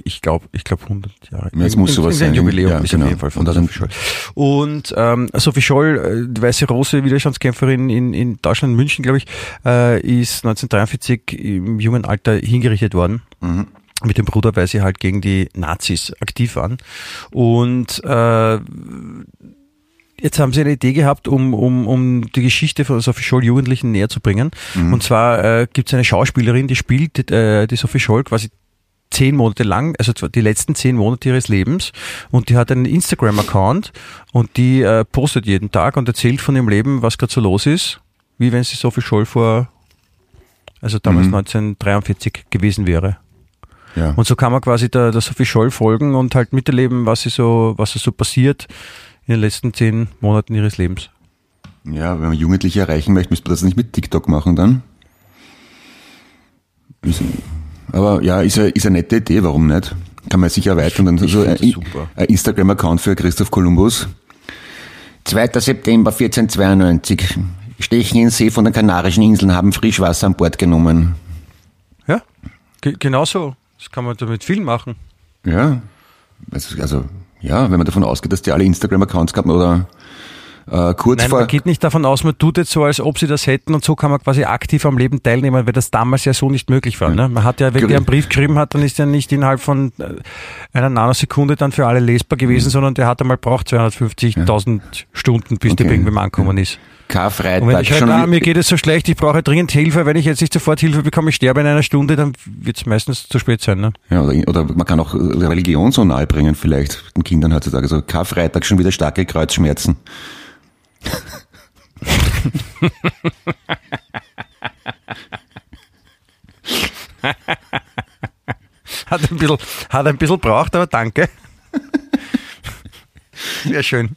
[SPEAKER 3] Ich glaube, ich glaube 100 Jahre.
[SPEAKER 4] Ja, es muss sowas sein.
[SPEAKER 3] Jubiläum
[SPEAKER 4] Ja,
[SPEAKER 3] ist
[SPEAKER 4] genau.
[SPEAKER 3] auf jeden Fall von
[SPEAKER 4] Und
[SPEAKER 3] Sophie Scholl. Und ähm, Sophie Scholl, äh, die weiße Rose, Widerstandskämpferin in, in Deutschland, München, glaube ich, äh, ist 1943 im jungen Alter hingerichtet worden.
[SPEAKER 4] Mhm.
[SPEAKER 3] Mit dem Bruder, weil sie halt gegen die Nazis aktiv waren. Und äh, Jetzt haben sie eine Idee gehabt, um, um, um die Geschichte von Sophie Scholl Jugendlichen näher zu bringen. Und zwar äh, gibt es eine Schauspielerin, die spielt äh, die Sophie Scholl quasi zehn Monate lang, also die letzten zehn Monate ihres Lebens. Und die hat einen Instagram-Account und die äh, postet jeden Tag und erzählt von ihrem Leben, was gerade so los ist, wie wenn sie Sophie Scholl vor, also damals
[SPEAKER 4] Mhm.
[SPEAKER 3] 1943 gewesen wäre.
[SPEAKER 4] Ja.
[SPEAKER 3] Und so kann man quasi der, der Sophie Scholl folgen und halt miterleben, was sie so, was so passiert in den letzten zehn Monaten ihres Lebens.
[SPEAKER 4] ja, wenn man Jugendliche erreichen möchte, müsste man das nicht mit TikTok machen dann. Ist- Aber ja, ist eine, ist eine nette Idee, warum nicht? Kann man sicher erweitern. Dann
[SPEAKER 3] Ich
[SPEAKER 4] so ein,
[SPEAKER 3] das super.
[SPEAKER 4] ein Instagram-Account für Christoph Kolumbus. 2. September 1492. Stechen in See von den Kanarischen Inseln haben Frischwasser an Bord genommen.
[SPEAKER 3] Ja, ge genau so. Das kann man damit viel machen.
[SPEAKER 4] Ja, also, also ja, wenn man davon ausgeht, dass die alle Instagram-Accounts gehabt haben oder äh, kurz
[SPEAKER 3] Nein,
[SPEAKER 4] vor...
[SPEAKER 3] man geht nicht davon aus, man tut jetzt so, als ob sie das hätten und so kann man quasi aktiv am Leben teilnehmen, weil das damals ja so nicht möglich war. Ne? Man hat ja, wenn
[SPEAKER 4] Gerü-
[SPEAKER 3] der einen Brief geschrieben hat, dann ist der nicht innerhalb von äh, einer Nanosekunde dann für alle lesbar gewesen, sondern der hat einmal braucht 250.000 Stunden, bis der
[SPEAKER 4] Okay.
[SPEAKER 3] irgendwann angekommen ist. Und wenn
[SPEAKER 4] Karfreitag
[SPEAKER 3] ich halt,
[SPEAKER 4] schon...
[SPEAKER 3] ah, mir geht es so schlecht, ich brauche dringend Hilfe, wenn ich jetzt nicht sofort Hilfe bekomme, ich sterbe in einer Stunde, dann wird es meistens zu spät sein. Ne?
[SPEAKER 4] Ja, oder, oder man kann auch Religion so nahe bringen, vielleicht den Kindern heutzutage. So Karfreitag schon wieder starke Kreuzschmerzen.
[SPEAKER 3] Hat ein bisschen, hat ein bisschen braucht, aber danke. Sehr schön.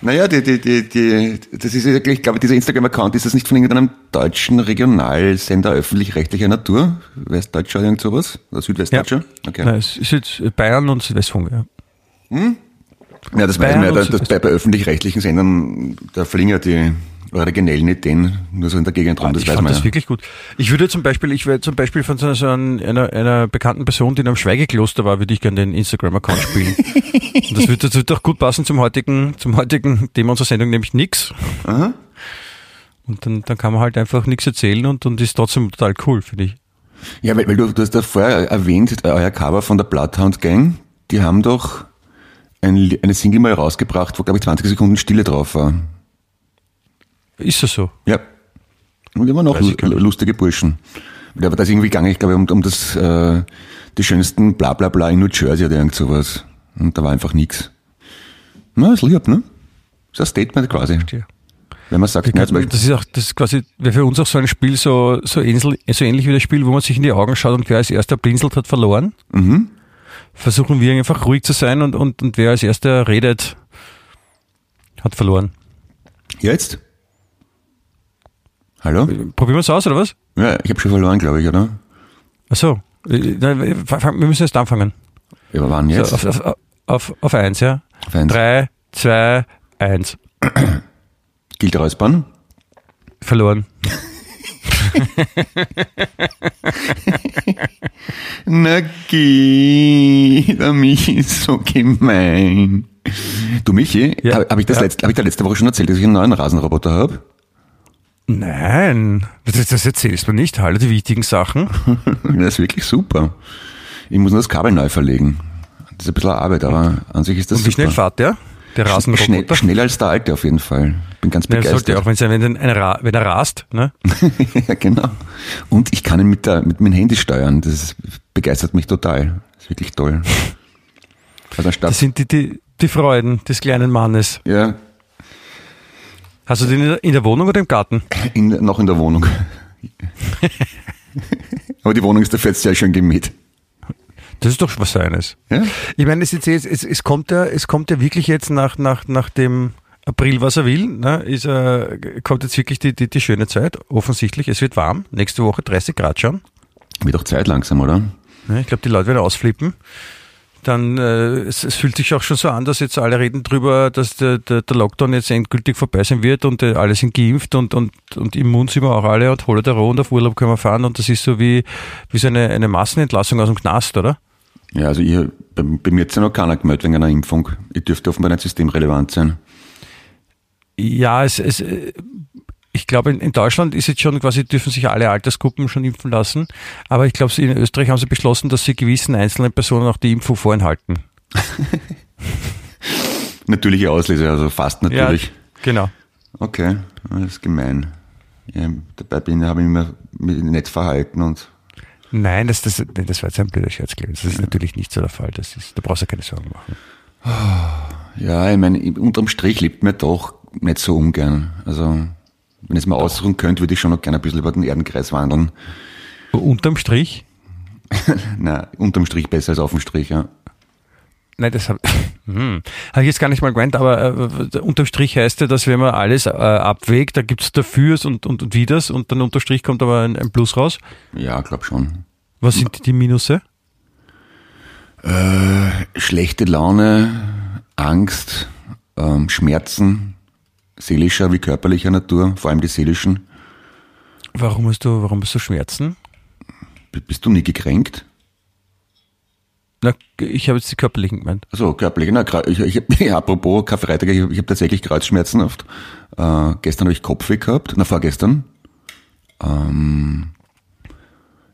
[SPEAKER 4] Naja, die, die, die, die, das ist ja, ich glaube, dieser Instagram-Account, ist das nicht von irgendeinem deutschen Regionalsender öffentlich-rechtlicher Natur? Westdeutscher, irgend sowas? Oder Südwestdeutscher? Okay.
[SPEAKER 3] Nein, es ist jetzt Bayern und Südwestfunk, ja.
[SPEAKER 4] Ja, das weiß man ja, dass, bei, bei öffentlich-rechtlichen Sendern, da fliegen ja die originellen Ideen nur so in der Gegend rum, das
[SPEAKER 3] ich
[SPEAKER 4] weiß
[SPEAKER 3] fand
[SPEAKER 4] man
[SPEAKER 3] das
[SPEAKER 4] ja.
[SPEAKER 3] wirklich gut. Ich würde zum Beispiel, ich wäre zum Beispiel von so so einer, einer, bekannten Person, die in einem Schweigekloster war, würde ich gerne den Instagram-Account spielen. Und das würde, das würde auch gut passen zum heutigen, zum heutigen Thema unserer Sendung, nämlich nix.
[SPEAKER 4] Aha.
[SPEAKER 3] Und dann, dann kann man halt einfach nichts erzählen und, und ist trotzdem total cool, finde ich.
[SPEAKER 4] Ja, weil, weil du, du hast da vorher erwähnt, äh, euer Cover von der Bloodhound Gang, die haben doch ein, eine Single mal rausgebracht, wo, glaube ich, 20 Sekunden Stille drauf war.
[SPEAKER 3] Ist das so?
[SPEAKER 4] Ja. Und immer noch lustige Burschen. Aber da ist irgendwie gegangen, ich glaube, um, um das, äh, die schönsten Blablabla in New Jersey oder irgend sowas. Und da war einfach nix. Na, ist lieb, ne? Ist ein Statement quasi.
[SPEAKER 3] Ja.
[SPEAKER 4] Wenn man sagt, Beispiel,
[SPEAKER 3] Das ist auch, das ist quasi, wäre für uns auch so ein Spiel so, so, ähnlich, so ähnlich wie das Spiel, wo man sich in die Augen schaut und wer als erster blinzelt, hat verloren.
[SPEAKER 4] mhm.
[SPEAKER 3] Versuchen wir einfach ruhig zu sein und, und, und wer als erster redet, hat verloren.
[SPEAKER 4] jetzt? Hallo?
[SPEAKER 3] Probieren wir es aus, oder was?
[SPEAKER 4] Ja, ich habe schon verloren, glaube ich, oder?
[SPEAKER 3] Achso, wir müssen jetzt anfangen.
[SPEAKER 4] Ja, aber wann jetzt?
[SPEAKER 3] So, auf, auf, auf, auf eins, ja.
[SPEAKER 4] Auf eins.
[SPEAKER 3] Drei, zwei, eins.
[SPEAKER 4] Gilt Räuspern?
[SPEAKER 3] Verloren.
[SPEAKER 4] Na geh, der Michi ist so gemein. Du Michi,
[SPEAKER 3] Ja.
[SPEAKER 4] habe hab ich das
[SPEAKER 3] Ja.
[SPEAKER 4] letzte, hab ich da letzte Woche schon erzählt, dass ich einen neuen Rasenroboter habe?
[SPEAKER 3] Nein, das, das erzählst du nicht. Hallo, die wichtigen Sachen.
[SPEAKER 4] Das ist wirklich super. Ich muss nur das Kabel neu verlegen. Das ist ein bisschen Arbeit, aber an sich ist das
[SPEAKER 3] Und wie
[SPEAKER 4] super.
[SPEAKER 3] schnell fährt der? Der
[SPEAKER 4] Schnell,
[SPEAKER 3] Rasenroboter?
[SPEAKER 4] schneller als der alte auf jeden Fall. Bin ganz
[SPEAKER 3] Ja, das sollte
[SPEAKER 4] begeistert.
[SPEAKER 3] auch, wenn, wenn, ein Ra- wenn er rast, ne?
[SPEAKER 4] ja, genau. Und ich kann ihn mit, der, mit meinem Handy steuern. Das ist, begeistert mich total. Das ist wirklich toll. Also
[SPEAKER 3] Das sind die, die, die Freuden des kleinen Mannes.
[SPEAKER 4] ja,
[SPEAKER 3] Hast du den in der, Wohnung oder im Garten?
[SPEAKER 4] in, noch in der Wohnung. aber die Wohnung ist dafür jetzt ja schon gemäht.
[SPEAKER 3] Das ist doch was Seines.
[SPEAKER 4] Ja?
[SPEAKER 3] Ich meine, es, jetzt, es, es, kommt ja, es kommt ja wirklich jetzt nach, nach, nach dem April, was er will, ne, ist, äh, kommt jetzt wirklich die, die, die schöne Zeit. Offensichtlich, es wird warm. Nächste Woche 30 Grad schon.
[SPEAKER 4] Wird auch Zeit langsam, oder?
[SPEAKER 3] Ja, ich glaube, die Leute werden ausflippen. Dann, äh, es, es fühlt sich auch schon so an, dass jetzt alle reden drüber, dass der, der, der Lockdown jetzt endgültig vorbei sein wird und äh, alle sind geimpft und, und, und immun sind wir auch alle und Holodero und auf Urlaub können wir fahren und das ist so wie, wie so eine, eine Massenentlassung aus dem Knast, oder?
[SPEAKER 4] Ja, also ich, bei, bei mir hat ja noch keiner gemeldet wegen einer Impfung. Ich dürfte offenbar nicht systemrelevant sein.
[SPEAKER 3] Ja, es, es, ich glaube, in, in Deutschland ist jetzt schon quasi, dürfen sich alle Altersgruppen schon impfen lassen. Aber ich glaube, in Österreich haben sie beschlossen, dass sie gewissen einzelnen Personen auch die Impfung vorenthalten.
[SPEAKER 4] Natürliche Auslese, also fast natürlich.
[SPEAKER 3] genau.
[SPEAKER 4] Okay, das ist gemein. Ja, dabei bin, habe ich mich nett verhalten und
[SPEAKER 3] Nein, das, das, das war jetzt ein blöder Scherz, Clemens. Das ist natürlich nicht so der Fall. Das ist, da brauchst du keine Sorgen machen.
[SPEAKER 4] ja, ich meine, unterm Strich lebt mir doch nicht so ungern. Also, wenn ich es mal aussuchen könnte, würde ich schon noch gerne ein bisschen über den Erdenkreis wandern.
[SPEAKER 3] Unterm Strich?
[SPEAKER 4] Na, unterm Strich besser als auf dem Strich, ja.
[SPEAKER 3] Nein, das habe hm, hab ich jetzt gar nicht mal gemeint, aber äh, unterm Strich heißt ja, dass wenn man alles äh, abwägt, da gibt's Dafürs und, und, und Widers und dann unterm Strich kommt aber ein, ein Plus raus.
[SPEAKER 4] Ja, glaub schon.
[SPEAKER 3] Was sind die Minusse?
[SPEAKER 4] Schlechte Laune, Angst, ähm, Schmerzen, seelischer wie körperlicher Natur, vor allem die seelischen.
[SPEAKER 3] Warum hast du, warum hast du Schmerzen?
[SPEAKER 4] B- Bist du nie gekränkt?
[SPEAKER 3] Na, ich habe jetzt die körperlichen gemeint.
[SPEAKER 4] Also körperlich, na, ich, ich, ja, apropos Karfreitag, ich, ich habe tatsächlich Kreuzschmerzen oft. Äh, gestern habe ich Kopfweh gehabt, na vorgestern. Ähm,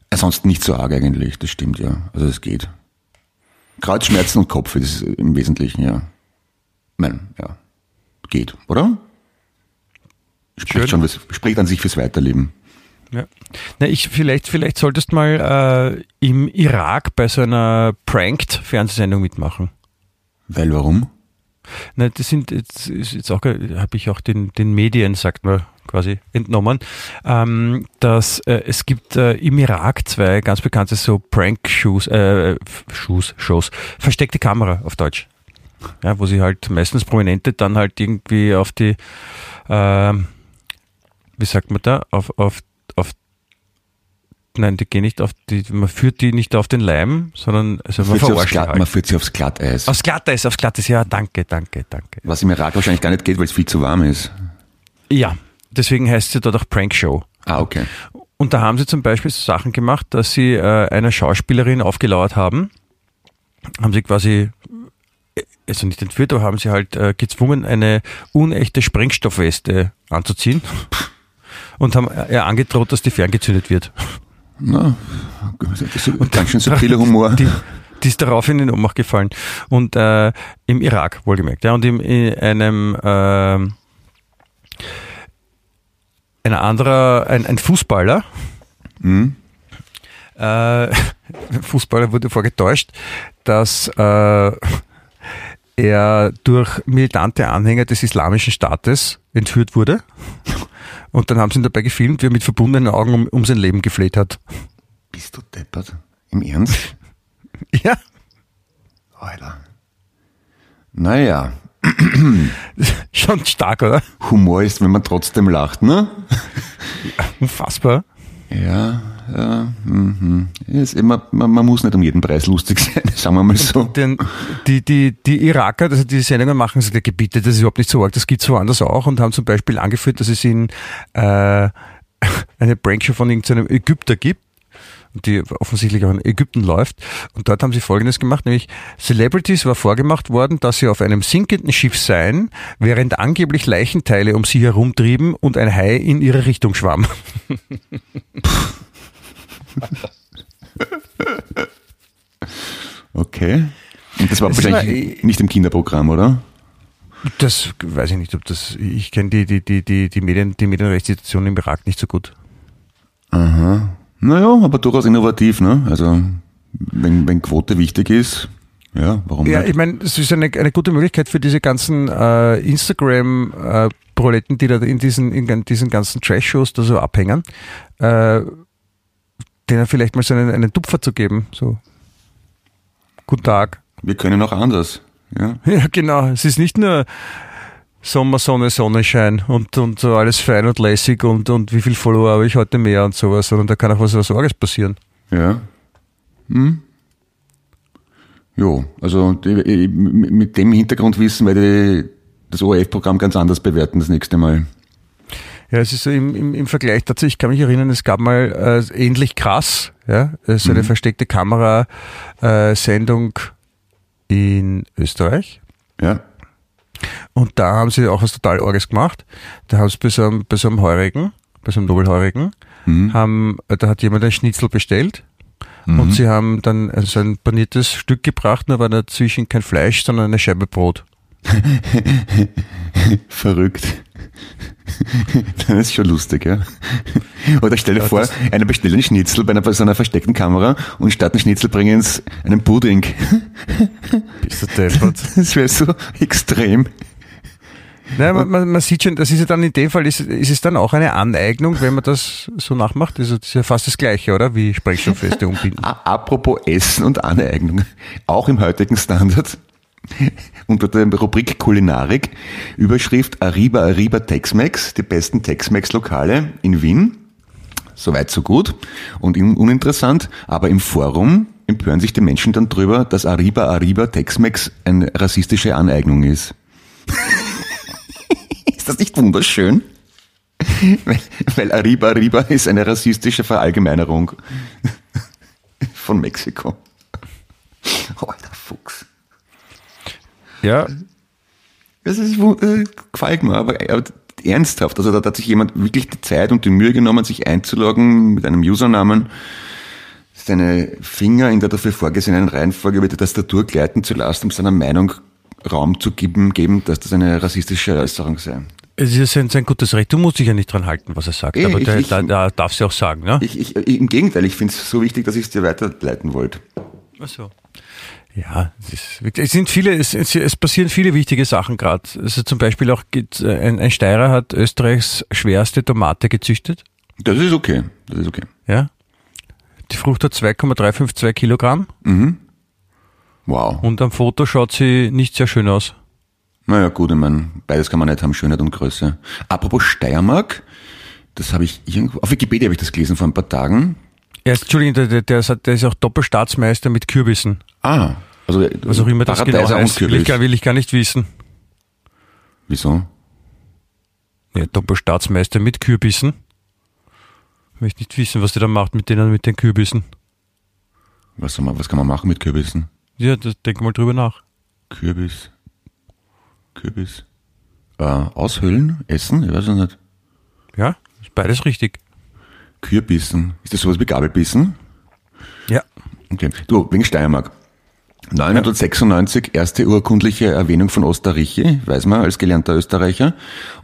[SPEAKER 4] ansonsten nicht so arg eigentlich, das stimmt ja. Also es geht. Kreuzschmerzen und Kopfweh, das ist im Wesentlichen ja. Nein, ja. Geht, oder? Spricht
[SPEAKER 3] Schön.
[SPEAKER 4] schon, spricht an sich fürs Weiterleben.
[SPEAKER 3] Ja. Na, ich, vielleicht, vielleicht solltest mal äh, im Irak bei so einer Pranked-Fernsehsendung mitmachen.
[SPEAKER 4] Weil warum?
[SPEAKER 3] Nein, das sind jetzt, jetzt auch, habe ich auch den, den Medien, sagt man quasi, entnommen, ähm, dass äh, es gibt äh, im Irak zwei ganz bekannte so Prank-Shows, äh, Shows, Shows, versteckte Kamera auf Deutsch. Ja, wo sie halt meistens Prominente dann halt irgendwie auf die, äh, wie sagt man da, auf, auf, auf Nein, die gehen nicht auf die, man führt die nicht auf den Leim, sondern also man,
[SPEAKER 4] Führt sie aufs Glatt,
[SPEAKER 3] halt.
[SPEAKER 4] man führt sie aufs Glatteis.
[SPEAKER 3] Aufs Glatteis, aufs Glatteis, ja, danke, danke, danke.
[SPEAKER 4] Was im Irak wahrscheinlich gar nicht geht, weil es viel zu warm ist.
[SPEAKER 3] Ja, deswegen heißt sie dort auch Prank Show.
[SPEAKER 4] Ah, okay.
[SPEAKER 3] Und da haben sie zum Beispiel so Sachen gemacht, dass sie äh, einer Schauspielerin aufgelauert haben, haben sie quasi, äh, also nicht entführt, aber haben sie halt äh, gezwungen, eine unechte Sprengstoffweste anzuziehen und haben ihr angedroht, dass die ferngezündet wird.
[SPEAKER 4] Na, das ist ganz schön subtiler Humor.
[SPEAKER 3] Die, die ist daraufhin in Ohnmacht gefallen. Und äh, im Irak, wohlgemerkt. Ja, und im, in einem ähm, ein anderer, ein, ein Fußballer,
[SPEAKER 4] Hm?
[SPEAKER 3] äh, Fußballer wurde vorgetäuscht, dass äh, er durch militante Anhänger des Islamischen Staates entführt wurde. Und dann haben sie ihn dabei gefilmt, wie er mit verbundenen Augen um, um sein Leben gefleht hat.
[SPEAKER 4] Bist du deppert? Im Ernst?
[SPEAKER 3] Ja,
[SPEAKER 4] Alter. Naja,
[SPEAKER 3] schon stark, oder?
[SPEAKER 4] Humor ist, wenn man trotzdem lacht, ne?
[SPEAKER 3] Unfassbar.
[SPEAKER 4] Ja, ja, mhm. ist immer, man, man muss nicht um jeden Preis lustig sein, sagen wir mal so.
[SPEAKER 3] Den, die, die, die Iraker, also die Sendungen machen, so der Gebiete, das ist überhaupt nicht so arg, das gibt's woanders auch und haben zum Beispiel angeführt, dass es in äh, eine Prankshow von irgendeinem Ägypter gibt, die offensichtlich auch in Ägypten läuft. Und dort haben sie Folgendes gemacht, nämlich Celebrities war vorgemacht worden, dass sie auf einem sinkenden Schiff seien, während angeblich Leichenteile um sie herumtrieben und ein Hai in ihre Richtung schwamm.
[SPEAKER 4] Okay. Und das war
[SPEAKER 3] Das
[SPEAKER 4] wahrscheinlich
[SPEAKER 3] aber-
[SPEAKER 4] nicht im Kinderprogramm, oder?
[SPEAKER 3] Das weiß ich nicht, ob das, ich kenne die, die, die, die, die Medien, die Medienrechtssituation im Irak nicht so gut.
[SPEAKER 4] Aha. Naja, aber durchaus innovativ, ne? Also, wenn, wenn Quote wichtig ist, ja, warum
[SPEAKER 3] Ja,
[SPEAKER 4] nicht?
[SPEAKER 3] ich meine, es ist eine, eine gute Möglichkeit für diese ganzen äh, Instagram-Proletten, die da in diesen, in diesen ganzen Trash-Shows da so abhängen, äh, denen vielleicht mal so einen, einen Tupfer zu geben. So, guten Tag.
[SPEAKER 4] Wir können auch anders. Ja.
[SPEAKER 3] Ja, genau. Es ist nicht nur Sommer, Sonne, Sonnenschein und, und so alles fein und lässig und, und wie viel Follower habe ich heute mehr und sowas, sondern da kann auch was, was Sorges passieren.
[SPEAKER 4] Ja. Hm? Jo, also die, mit dem Hintergrundwissen werde ich das ORF-Programm ganz anders bewerten das nächste Mal.
[SPEAKER 3] Ja, es ist so im, im, im Vergleich dazu, ich kann mich erinnern, es gab mal äh, ähnlich krass, ja, äh, so eine versteckte Kamera-Sendung in Österreich.
[SPEAKER 4] Ja.
[SPEAKER 3] Und da haben sie auch was total Orges gemacht. Da haben sie bei so einem, bei so einem Heurigen, bei so einem Nobelheurigen, haben, äh, da hat jemand ein Schnitzel bestellt. Und sie haben dann äh, so ein paniertes Stück gebracht, nur war dazwischen kein Fleisch, sondern eine Scheibe Brot.
[SPEAKER 4] Verrückt. Das ist schon lustig, ja. Oder stell dir
[SPEAKER 3] Ja,
[SPEAKER 4] vor, einer bestellt einen Schnitzel bei einer, so einer versteckten Kamera und statt einen Schnitzel bringen sie einen Pudding.
[SPEAKER 3] Bist du deppert?
[SPEAKER 4] Das wäre so extrem.
[SPEAKER 3] Nein, man, man, man sieht schon, das ist ja dann in dem Fall, ist, ist es dann auch eine Aneignung, wenn man das so nachmacht? Also das ist ja fast das Gleiche, oder? Wie Sprengstofffeste umbinden.
[SPEAKER 4] Apropos Essen und Aneignung, auch im heutigen Standard, unter der Rubrik Kulinarik, Überschrift Arriba Arriba Tex-Mex, die besten Tex-Mex-Lokale in Wien. Soweit so gut und un- uninteressant, aber im Forum empören sich die Menschen dann drüber, dass Arriba Arriba Tex-Mex eine rassistische Aneignung ist. ist das nicht wunderschön? Weil, weil Arriba Arriba ist eine rassistische Verallgemeinerung von Mexiko. Oh, alter Fuchs.
[SPEAKER 3] Ja,
[SPEAKER 4] Das ist, äh, gefällt mir, aber, aber ernsthaft. Also da hat sich jemand wirklich die Zeit und die Mühe genommen, sich einzuloggen mit einem Usernamen, seine Finger in der dafür vorgesehenen Reihenfolge über die Tastatur gleiten zu lassen, um seiner Meinung Raum zu geben, geben dass das eine rassistische Äußerung sei.
[SPEAKER 3] es ist sein, sein gutes Recht. Du musst dich ja nicht dran halten, was er sagt.
[SPEAKER 4] Eh,
[SPEAKER 3] aber
[SPEAKER 4] ich-
[SPEAKER 3] der,
[SPEAKER 4] ich-
[SPEAKER 3] da, da darf sie auch sagen, ne?
[SPEAKER 4] Ich, ich, Im Gegenteil, ich finde es so wichtig, dass ich es dir weiterleiten wollte.
[SPEAKER 3] Ach so. Ja, es, ist, es sind viele, es, es, passieren viele wichtige Sachen gerade. Also zum Beispiel auch äh, ein, ein Steirer hat Österreichs schwerste Tomate gezüchtet.
[SPEAKER 4] Das ist okay. Das ist okay.
[SPEAKER 3] Ja. Die Frucht hat 2,352 Kilogramm
[SPEAKER 4] Wow.
[SPEAKER 3] und am Foto schaut sie nicht sehr schön aus.
[SPEAKER 4] Naja, gut, ich meine, beides kann man nicht haben, Schönheit und Größe. Apropos Steiermark, das habe ich irgendwo, auf Wikipedia habe ich das gelesen vor ein paar Tagen.
[SPEAKER 3] Ist, Entschuldigung, der, der, der ist auch Doppelstaatsmeister mit Kürbissen.
[SPEAKER 4] Ah, also
[SPEAKER 3] Was auch immer das genau heißt, will ich, gar, will ich gar nicht wissen.
[SPEAKER 4] Wieso?
[SPEAKER 3] Ja, Doppelstaatsmeister mit Kürbissen. Möchte nicht wissen, was der da macht mit denen, mit den Kürbissen.
[SPEAKER 4] Was, man, was kann man machen mit Kürbissen?
[SPEAKER 3] Ja, das, denk mal drüber nach.
[SPEAKER 4] Kürbis. Kürbis. Äh, aushöhlen? Essen? Ich weiß es nicht.
[SPEAKER 3] Ja, ist beides richtig.
[SPEAKER 4] Kürbissen. Ist das sowas wie Gabelbissen?
[SPEAKER 3] Ja.
[SPEAKER 4] Okay. Du, wegen Steiermark. 996 erste urkundliche Erwähnung von Osterreiche, weiß man als gelernter Österreicher.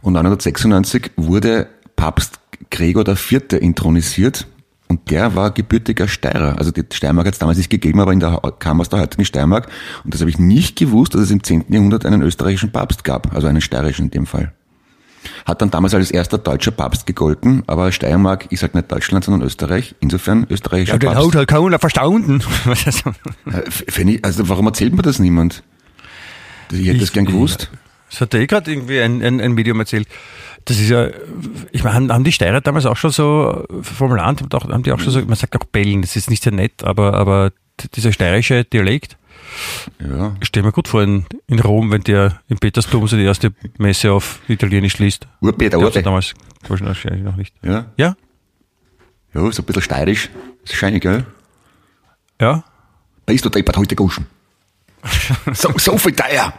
[SPEAKER 4] Und 996 wurde Papst Gregor IV. intronisiert. Und der war gebürtiger Steirer. Also die Steiermark hat es damals nicht gegeben, aber in der, kam aus der heutigen Steiermark. Und das habe ich nicht gewusst, dass es im 10. Jahrhundert einen österreichischen Papst gab. Also einen steirischen in dem Fall. Hat dann damals als erster deutscher Papst gegolten, aber Steiermark ist halt nicht Deutschland, sondern Österreich. Insofern österreichischer Papst.
[SPEAKER 3] halt keiner verstanden.
[SPEAKER 4] Äh, ich, also warum erzählt mir das niemand? Ich hätte das gern gewusst.
[SPEAKER 3] Das hat eh gerade irgendwie ein, ein, ein Medium erzählt. Das ist ja, ich meine, haben, die Steirer damals auch schon so vom Land, haben die auch schon so, man sagt auch Bellen, das ist nicht sehr nett, aber, aber dieser steirische Dialekt,
[SPEAKER 4] Ja.
[SPEAKER 3] ich stelle mir gut vor in, in Rom, wenn der in Petersdom so die erste Messe auf Italienisch liest. Ja
[SPEAKER 4] Urbe.
[SPEAKER 3] damals wahrscheinlich noch nicht.
[SPEAKER 4] Ja.
[SPEAKER 3] Ja?
[SPEAKER 4] Ja, so ein bisschen steirisch. Das ist scheinig, gell?
[SPEAKER 3] Ja?
[SPEAKER 4] Bist du deppert heute guschen? so, so viel teuer.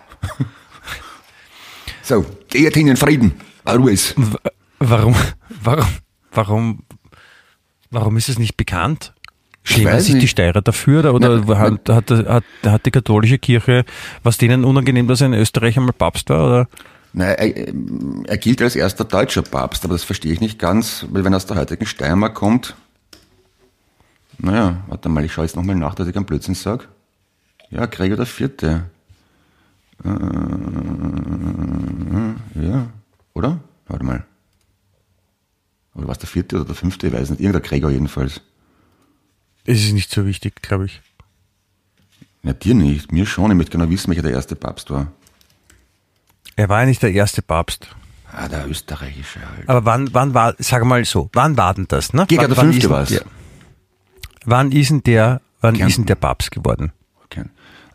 [SPEAKER 4] so, geht hin in Frieden. Ruhes.
[SPEAKER 3] W- Warum, warum, warum, warum ist es nicht bekannt? Schämen sich die
[SPEAKER 4] nicht.
[SPEAKER 3] Steirer dafür oder
[SPEAKER 4] Nein,
[SPEAKER 3] hat, hat, hat, hat die katholische Kirche, was denen unangenehm, dass ein Österreicher mal Papst war? Oder?
[SPEAKER 4] Nein, er, er gilt als erster deutscher Papst, aber das verstehe ich nicht ganz, weil wenn er aus der heutigen Steiermark kommt, naja, warte mal, ich schaue jetzt nochmal nach, dass ich keinen Blödsinn sage. Ja, Gregor der Vierte. Äh, ja, oder? Warte mal. Oder war es der vierte oder der fünfte? Ich weiß nicht. Irgendein Gregor jedenfalls.
[SPEAKER 3] Es ist nicht so wichtig, glaube ich.
[SPEAKER 4] Ja, dir nicht. Mir schon. Ich möchte genau wissen, welcher der erste Papst war.
[SPEAKER 3] Er war ja nicht der erste Papst.
[SPEAKER 4] Ah, der österreichische halt.
[SPEAKER 3] Aber wann, wann war, sag mal so, wann war denn das? Ne?
[SPEAKER 4] Gregor
[SPEAKER 3] Wann-
[SPEAKER 4] der Fünfte
[SPEAKER 3] ist denn
[SPEAKER 4] war's.
[SPEAKER 3] der- Wann ist denn der, wann
[SPEAKER 4] Kärnten.
[SPEAKER 3] ist denn der Papst geworden?
[SPEAKER 4] Okay.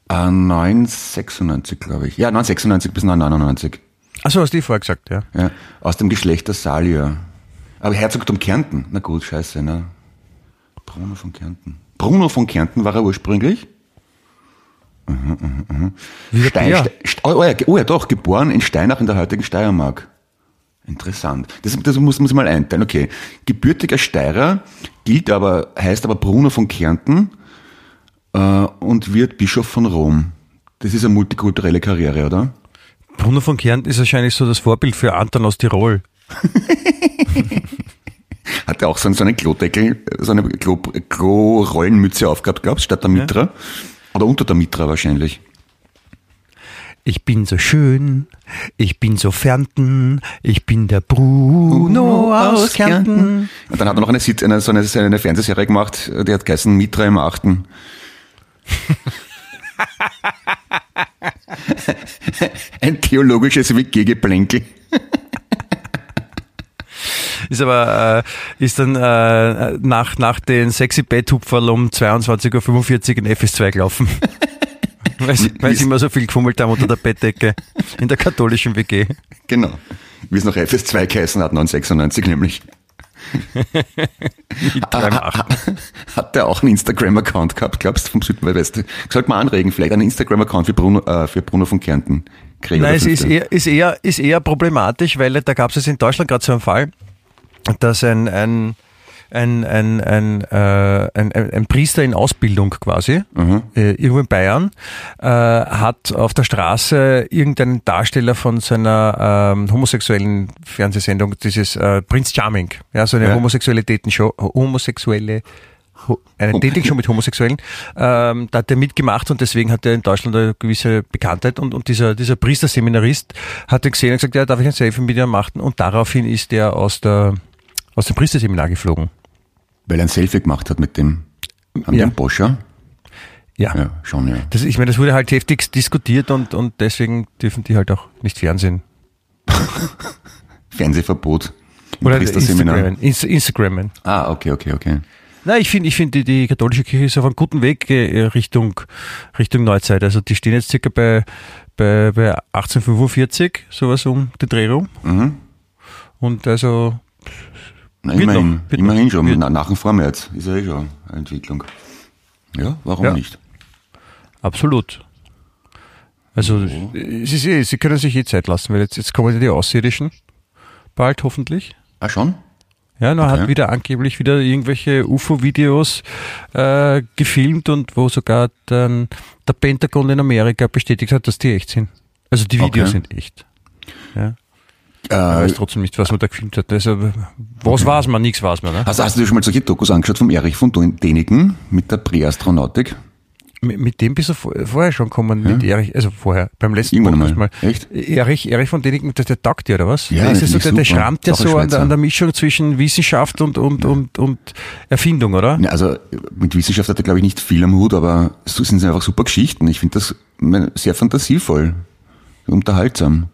[SPEAKER 4] Äh, 996, glaube ich. Ja, 996 bis 999.
[SPEAKER 3] Achso, hast du vorher gesagt, ja.
[SPEAKER 4] Ja, aus dem Geschlecht der Salier. Aber Herzogtum Kärnten. Na gut, scheiße, ne? Bruno von Kärnten. Bruno von Kärnten war er ursprünglich.
[SPEAKER 3] Wie der
[SPEAKER 4] Stein,
[SPEAKER 3] Bär.
[SPEAKER 4] Ste- St- oh, ja, oh ja, doch, geboren in Steinach in der heutigen Steiermark. Interessant. Das, das muss man sich mal einteilen. Okay, gebürtiger Steirer, gilt aber, heißt aber Bruno von Kärnten äh, und wird Bischof von Rom. Das ist eine multikulturelle Karriere, oder?
[SPEAKER 3] Bruno von Kärnten ist wahrscheinlich so das Vorbild für Anton aus Tirol.
[SPEAKER 4] Hat er auch so einen, so Klodeckel, so eine Klo- Klo-Rollenmütze aufgehabt, glaubst statt der Mitra? Oder unter der Mitra wahrscheinlich.
[SPEAKER 3] Ich bin so schön, ich bin so Fernten, ich bin der Bruno aus Kärnten.
[SPEAKER 4] Und dann hat er noch eine, eine, so eine, so eine Fernsehserie gemacht, die hat geheißen Mitra im Achten. Ein theologisches WG-Geplänkel.
[SPEAKER 3] Ist aber, äh, ist dann äh, nach, nach den sexy Betthupferl um 22.45 Uhr in FS2 gelaufen. weil, sie, weil sie immer so viel gefummelt haben unter der Bettdecke in der katholischen WG.
[SPEAKER 4] Genau. Wie es noch FS2 geheißen hat, 1996 nämlich. Hat der auch einen Instagram-Account gehabt, glaubst du, vom Südwest? Sollte man anregen, vielleicht einen Instagram-Account für Bruno, äh, für Bruno von Kärnten. Gregor
[SPEAKER 3] Nein, es ist eher, ist eher, ist eher problematisch, weil da gab es jetzt in Deutschland gerade so einen Fall, dass ein, ein, ein, ein, ein, äh, ein, ein, Priester in Ausbildung quasi, äh, irgendwo in Bayern, äh, hat auf der Straße irgendeinen Darsteller von seiner ähm, homosexuellen Fernsehsendung, dieses äh, Prince Charming, ja, so eine
[SPEAKER 4] Ja.
[SPEAKER 3] Homosexuelle ho- einen Dating-Show mit Homosexuellen. Ähm, da hat er mitgemacht und deswegen hat er in Deutschland eine gewisse Bekanntheit und, und dieser, dieser Priesterseminarist hat ihn gesehen und gesagt, ja, darf ich ein Selfie mit dir machen? Und daraufhin ist er aus der, aus dem Priesterseminar geflogen.
[SPEAKER 4] Weil er ein Selfie gemacht hat mit dem. Die
[SPEAKER 3] Ja.
[SPEAKER 4] einen Boscher?
[SPEAKER 3] Ja.
[SPEAKER 4] Ja, schon, ja.
[SPEAKER 3] Das, ich meine, das wurde halt heftig diskutiert und, und deswegen dürfen die halt auch nicht Fernsehen.
[SPEAKER 4] Fernsehverbot. Im
[SPEAKER 3] Oder. Instagrammen. Ins- Instagrammen.
[SPEAKER 4] Ah, okay, okay, okay.
[SPEAKER 3] Na, ich finde, ich finde, die, die katholische Kirche ist auf einem guten Weg äh, Richtung, Richtung Neuzeit. Also die stehen jetzt circa bei, bei, bei 1845, sowas um den Dreh rum.
[SPEAKER 4] Mhm.
[SPEAKER 3] Und also,
[SPEAKER 4] Na, immerhin,
[SPEAKER 3] noch,
[SPEAKER 4] immerhin
[SPEAKER 3] noch,
[SPEAKER 4] schon. Na, nach dem Vormärz ist ja eh schon eine Entwicklung. Ja, warum
[SPEAKER 3] Ja.
[SPEAKER 4] nicht?
[SPEAKER 3] absolut. Also, ist eh, sie können sich eh Zeit lassen, weil jetzt, jetzt kommen ja die Außerirdischen. Bald hoffentlich.
[SPEAKER 4] Ah, schon?
[SPEAKER 3] Ja, man
[SPEAKER 4] Okay.
[SPEAKER 3] hat wieder angeblich wieder irgendwelche UFO-Videos äh, gefilmt und wo sogar dann der Pentagon in Amerika bestätigt hat, dass die echt sind. Also die Videos
[SPEAKER 4] Okay.
[SPEAKER 3] sind echt. Ja. Ich weiß
[SPEAKER 4] Äh,
[SPEAKER 3] trotzdem nicht, was man da gefilmt hat. Also, was weiß man? Nichts weiß man. Ne?
[SPEAKER 4] hast, hast du dir schon mal solche Dokus angeschaut vom Erich von Däniken mit der Präastronautik?
[SPEAKER 3] Mit, dem bist du vor, vorher schon gekommen, mit Erich, also vorher, beim letzten Podcast
[SPEAKER 4] mal.
[SPEAKER 3] mal.
[SPEAKER 4] Echt?
[SPEAKER 3] Erich, Erich von denigen, der, der taugt dir, oder was?
[SPEAKER 4] Ja,
[SPEAKER 3] der ist ja so, der, der schrammt ja so an der, an der Mischung zwischen Wissenschaft und, und, und, und Erfindung, oder?
[SPEAKER 4] Ja, also mit Wissenschaft hat er, glaube ich, nicht viel am Hut, aber so sind es einfach super Geschichten. Ich finde das sehr fantasievoll, unterhaltsam.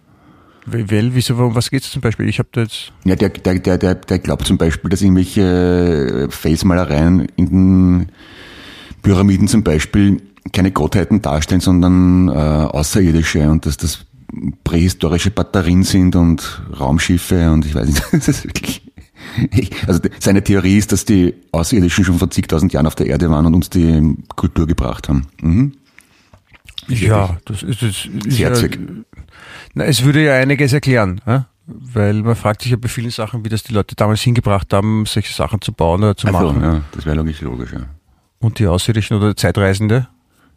[SPEAKER 3] Weil, wieso, warum, was geht's zum Beispiel? Ich habe da jetzt,
[SPEAKER 4] Ja, der, der, der, der, der glaubt zum Beispiel, dass irgendwelche Felsmalereien in den Pyramiden zum Beispiel keine Gottheiten darstellen, sondern äh, Außerirdische und dass das prähistorische Batterien sind und Raumschiffe und ich weiß nicht, das ist wirklich... Ich, also seine Theorie ist, dass die Außerirdischen schon vor zigtausend Jahren auf der Erde waren und uns die Kultur gebracht haben. Mhm.
[SPEAKER 3] Ja, das ist, das ist ja,
[SPEAKER 4] Herzig.
[SPEAKER 3] na, es würde ja einiges erklären, weil man fragt sich ja bei vielen Sachen, wie das die Leute damals hingebracht haben, solche Sachen zu bauen oder zu
[SPEAKER 4] Also,
[SPEAKER 3] machen.
[SPEAKER 4] ja, das wäre logisch, logisch, ja.
[SPEAKER 3] Und die Außerirdischen oder Zeitreisende,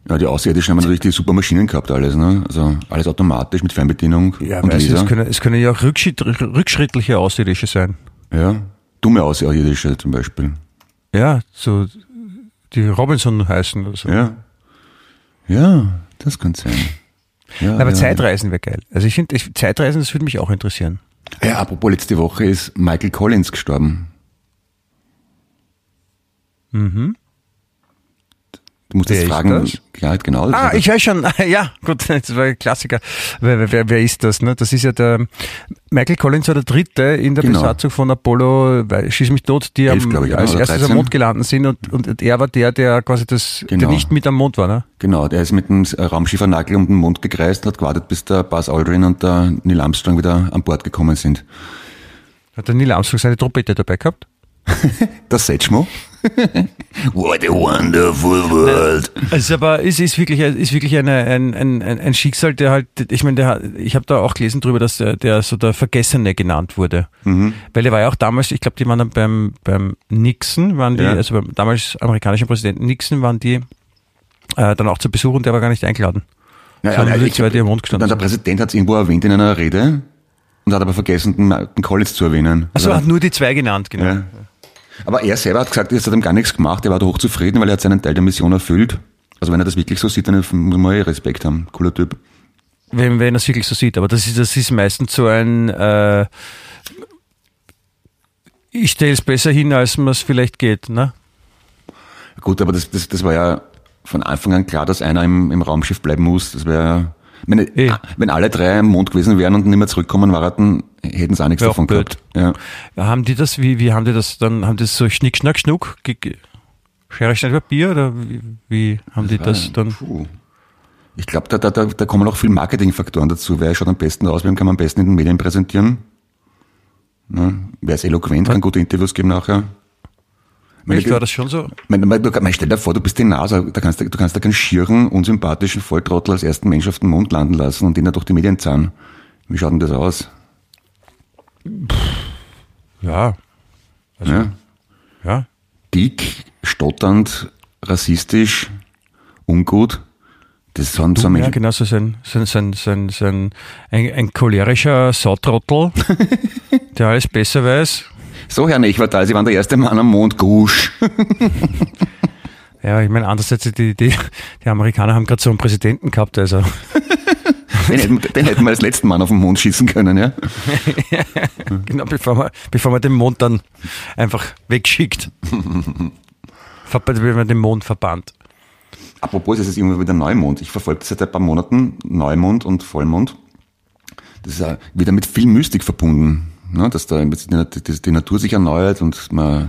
[SPEAKER 4] Ja, die Außerirdischen haben natürlich die super Maschinen gehabt, alles, ne? Also alles automatisch mit Fernbedienung
[SPEAKER 3] ja,
[SPEAKER 4] und
[SPEAKER 3] weißt du, es, können, es können ja auch rückschritt, rückschrittliche Außerirdische sein.
[SPEAKER 4] Ja, dumme Außerirdische zum Beispiel.
[SPEAKER 3] Ja, so die Robinson heißen oder so.
[SPEAKER 4] Ja. Ja, das kann sein. Ja,
[SPEAKER 3] Aber
[SPEAKER 4] ja.
[SPEAKER 3] Zeitreisen wäre geil. Also ich finde, Zeitreisen, das würde mich auch interessieren.
[SPEAKER 4] Ja, apropos letzte Woche ist Michael Collins gestorben.
[SPEAKER 3] Mhm.
[SPEAKER 4] Du musst
[SPEAKER 3] Wer
[SPEAKER 4] jetzt fragen,
[SPEAKER 3] das?
[SPEAKER 4] ja, genau. das
[SPEAKER 3] Ah, ich weiß schon. Ja, gut, das war ein Klassiker. Wer, wer- wer, ist das? Ne? Das ist ja der Michael Collins war der Dritte in der
[SPEAKER 4] Genau.
[SPEAKER 3] Besatzung von Apollo, weil, schieß mich tot, die
[SPEAKER 4] Elf,
[SPEAKER 3] am,
[SPEAKER 4] ich,
[SPEAKER 3] als
[SPEAKER 4] Oder
[SPEAKER 3] erstes am
[SPEAKER 4] 13.
[SPEAKER 3] Mond gelandet sind und, und er war der, der quasi das, der
[SPEAKER 4] Genau.
[SPEAKER 3] nicht mit am Mond war. Ne?
[SPEAKER 4] Genau, der ist mit dem Raumschiffer-Nagel um den Mond gekreist und hat gewartet, bis der Buzz Aldrin und der Neil Armstrong wieder an Bord gekommen sind.
[SPEAKER 3] Hat der Neil Armstrong seine Trompete dabei gehabt?
[SPEAKER 4] Das Setschmo. What a wonderful world.
[SPEAKER 3] Es ist aber es ist wirklich ist wirklich eine, ein, ein, ein Schicksal, der halt, ich meine, der, ich habe da auch gelesen drüber, dass der, der so der Vergessene genannt wurde,
[SPEAKER 4] Mhm.
[SPEAKER 3] weil er war ja auch damals, ich glaube, die waren dann beim beim Nixon, waren die,
[SPEAKER 4] Ja.
[SPEAKER 3] also beim damals amerikanischen Präsidenten Nixon waren die äh, dann auch zu Besuch und der war gar nicht eingeladen.
[SPEAKER 4] Ja, ja,
[SPEAKER 3] die
[SPEAKER 4] ich-
[SPEAKER 3] zwei, die am Mond gestanden
[SPEAKER 4] Der. Präsident hat es irgendwo erwähnt in einer Rede und hat aber vergessen, den, den Collins zu erwähnen.
[SPEAKER 3] Also
[SPEAKER 4] Also,
[SPEAKER 3] hat nur die zwei genannt, genau.
[SPEAKER 4] ja. Aber er selber hat gesagt, es hat ihm gar nichts gemacht, er war da hochzufrieden, weil er hat seinen Teil der Mission erfüllt. Also wenn er das wirklich so sieht, dann muss man eh Respekt haben. Cooler Typ.
[SPEAKER 3] Wenn, wenn er es wirklich so sieht. Aber das ist, das ist meistens so ein, äh, ich stelle es besser hin, als man es vielleicht geht. Ne?
[SPEAKER 4] Gut, aber das, das, das war ja von Anfang an klar, dass einer im, im Raumschiff bleiben muss. Das wäre, wenn,
[SPEAKER 3] Eh.
[SPEAKER 4] wenn alle drei am Mond gewesen wären und nicht mehr zurückkommen waren, hätten sie auch nichts davon
[SPEAKER 3] blöd.
[SPEAKER 4] gehabt. Ja.
[SPEAKER 3] Haben die das, wie, wie haben die das dann, haben die das so Schnick, Schnack, Schnuck, Schere, Stein, Papier oder wie, wie haben die das dann?
[SPEAKER 4] Puh. Ich glaube, da, da, da, da kommen auch viel Marketingfaktoren dazu. Wer schaut am besten aus, wem kann man am besten in den Medien präsentieren? Ne? Wer ist eloquent, kann gute Interviews geben nachher.
[SPEAKER 3] Echt, war das schon so?
[SPEAKER 4] meine, du, meine, stell dir vor, du bist die NASA, da kannst du, du kannst da keinen schieren, unsympathischen Volltrottel als ersten Mensch auf den Mond landen lassen und den da durch die Medien zahlen. Wie schaut denn das aus?
[SPEAKER 3] Ja. Also,
[SPEAKER 4] Ja?
[SPEAKER 3] ja.
[SPEAKER 4] Dick, stotternd, rassistisch, ungut. Das sind so
[SPEAKER 3] Ja,
[SPEAKER 4] Menschen.
[SPEAKER 3] genau, so sein, sein, sein, sein, sein ein, ein cholerischer Sautrottel, der alles besser weiß.
[SPEAKER 4] So, Herr Nechwatal, Sie waren der erste Mann am Mond. Gusch.
[SPEAKER 3] Ja, ich meine, andererseits, die, die, die Amerikaner haben gerade so einen Präsidenten gehabt, also.
[SPEAKER 4] Den hätten, den hätten wir als letzten Mann auf den Mond schießen können, ja?
[SPEAKER 3] genau, bevor man, bevor man den Mond dann einfach wegschickt. Wenn man den Mond verbannt.
[SPEAKER 4] Apropos, es ist immer wieder Neumond. Ich verfolge das seit ein paar Monaten, Neumond und Vollmond. Das ist ja wieder mit viel Mystik verbunden, ne? dass da die, Natur sich erneuert und man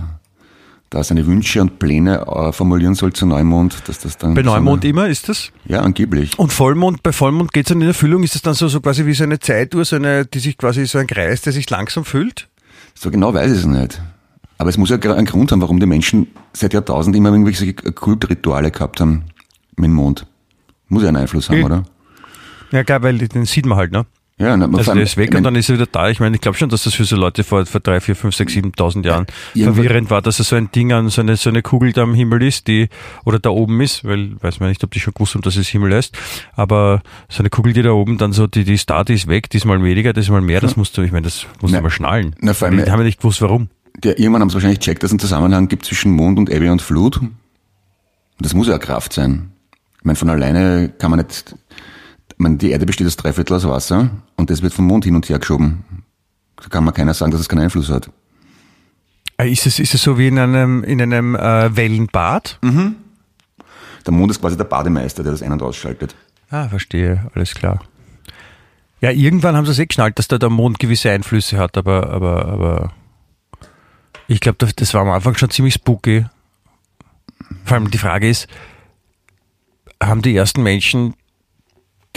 [SPEAKER 4] da seine Wünsche und Pläne äh, formulieren soll zu Neumond, dass das dann...
[SPEAKER 3] Bei
[SPEAKER 4] so
[SPEAKER 3] Neumond
[SPEAKER 4] eine-
[SPEAKER 3] immer ist das?
[SPEAKER 4] Ja, angeblich.
[SPEAKER 3] Und Vollmond, bei Vollmond geht es dann in Erfüllung, ist es dann so, so quasi wie so eine Zeituhr, so eine, die sich quasi so ein Kreis, der sich langsam füllt?
[SPEAKER 4] So genau weiß ich es nicht. Aber es muss ja einen Grund haben, warum die Menschen seit Jahrtausenden immer irgendwelche Kultrituale gehabt haben mit dem Mond. Muss ja einen Einfluss haben,
[SPEAKER 3] Okay.
[SPEAKER 4] oder?
[SPEAKER 3] Ja, klar, weil den sieht man halt, ne?
[SPEAKER 4] Ja, na,
[SPEAKER 3] Also der ist weg und dann ist er wieder da. Ich meine, ich glaube schon, dass das für so Leute vor, vor drei, vier, fünf, sechs, siebentausend Jahren verwirrend war, dass er so ein Ding an, so eine, so eine Kugel da am Himmel ist, die, oder da oben ist, weil, weiß man nicht, ob die schon gewusst haben, dass es Himmel heißt, aber so eine Kugel, die da oben dann so, die, die ist da, die ist weg, die ist mal weniger, das ist mal mehr, das musst du, ich meine, das musst
[SPEAKER 4] Na,
[SPEAKER 3] du mal schnallen.
[SPEAKER 4] na, vor allem-
[SPEAKER 3] die haben ja nicht gewusst, warum.
[SPEAKER 4] der, irgendwann haben sie wahrscheinlich checkt, dass es einen Zusammenhang gibt zwischen Mond und Ebbe und Flut. Und das muss ja Kraft sein. Ich meine, von alleine kann man nicht, ich meine, die Erde besteht aus drei Viertel aus Wasser und das wird vom Mond hin und her geschoben. Da kann man keiner sagen, dass es keinen Einfluss hat.
[SPEAKER 3] Äh, Ist es, ist es so wie in einem, in einem äh, Wellenbad?
[SPEAKER 4] Der Mond ist quasi der Bademeister, der das ein- und ausschaltet.
[SPEAKER 3] Ah, verstehe, alles klar. Ja, irgendwann haben sie es eh geschnallt, dass da der Mond gewisse Einflüsse hat, aber, aber, aber ich glaube, das- das war am Anfang schon ziemlich spooky. Vor allem die Frage ist, haben die ersten Menschen,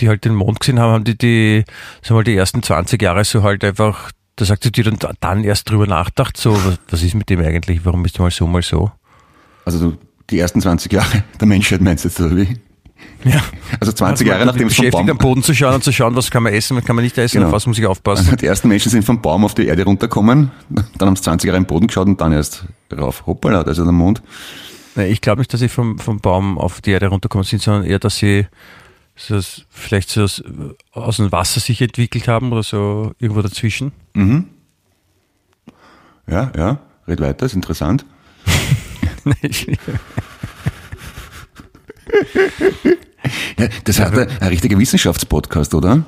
[SPEAKER 3] die halt den Mond gesehen haben, haben die die, sagen wir mal, die ersten 20 Jahre so halt einfach, da sagt sie dir dann, dann erst drüber nachgedacht, so, was, was ist mit dem eigentlich, warum ist du mal so, mal so?
[SPEAKER 4] Also du, die ersten 20 Jahre der Menschheit meinst du jetzt, oder wie?
[SPEAKER 3] Ja.
[SPEAKER 4] Also 20 Jahre nachdem es vom
[SPEAKER 3] beschäftigt, am
[SPEAKER 4] Baum,
[SPEAKER 3] Boden zu schauen und zu schauen, was kann man essen, was kann man nicht essen,
[SPEAKER 4] Genau.
[SPEAKER 3] auf was muss ich aufpassen.
[SPEAKER 4] also die ersten Menschen sind vom Baum auf die Erde runtergekommen, dann haben sie 20 Jahre im Boden geschaut und dann erst rauf. Hoppala, da ist ja der Mond.
[SPEAKER 3] Ich glaube nicht, dass sie vom, vom Baum auf die Erde runterkommen sind, sondern eher, dass sie so, s- vielleicht so aus, aus dem Wasser sich entwickelt haben oder so irgendwo dazwischen.
[SPEAKER 4] Ja, ja, red weiter, ist interessant. Ja, das hat ein, ein richtiger Wissenschaftspodcast, oder?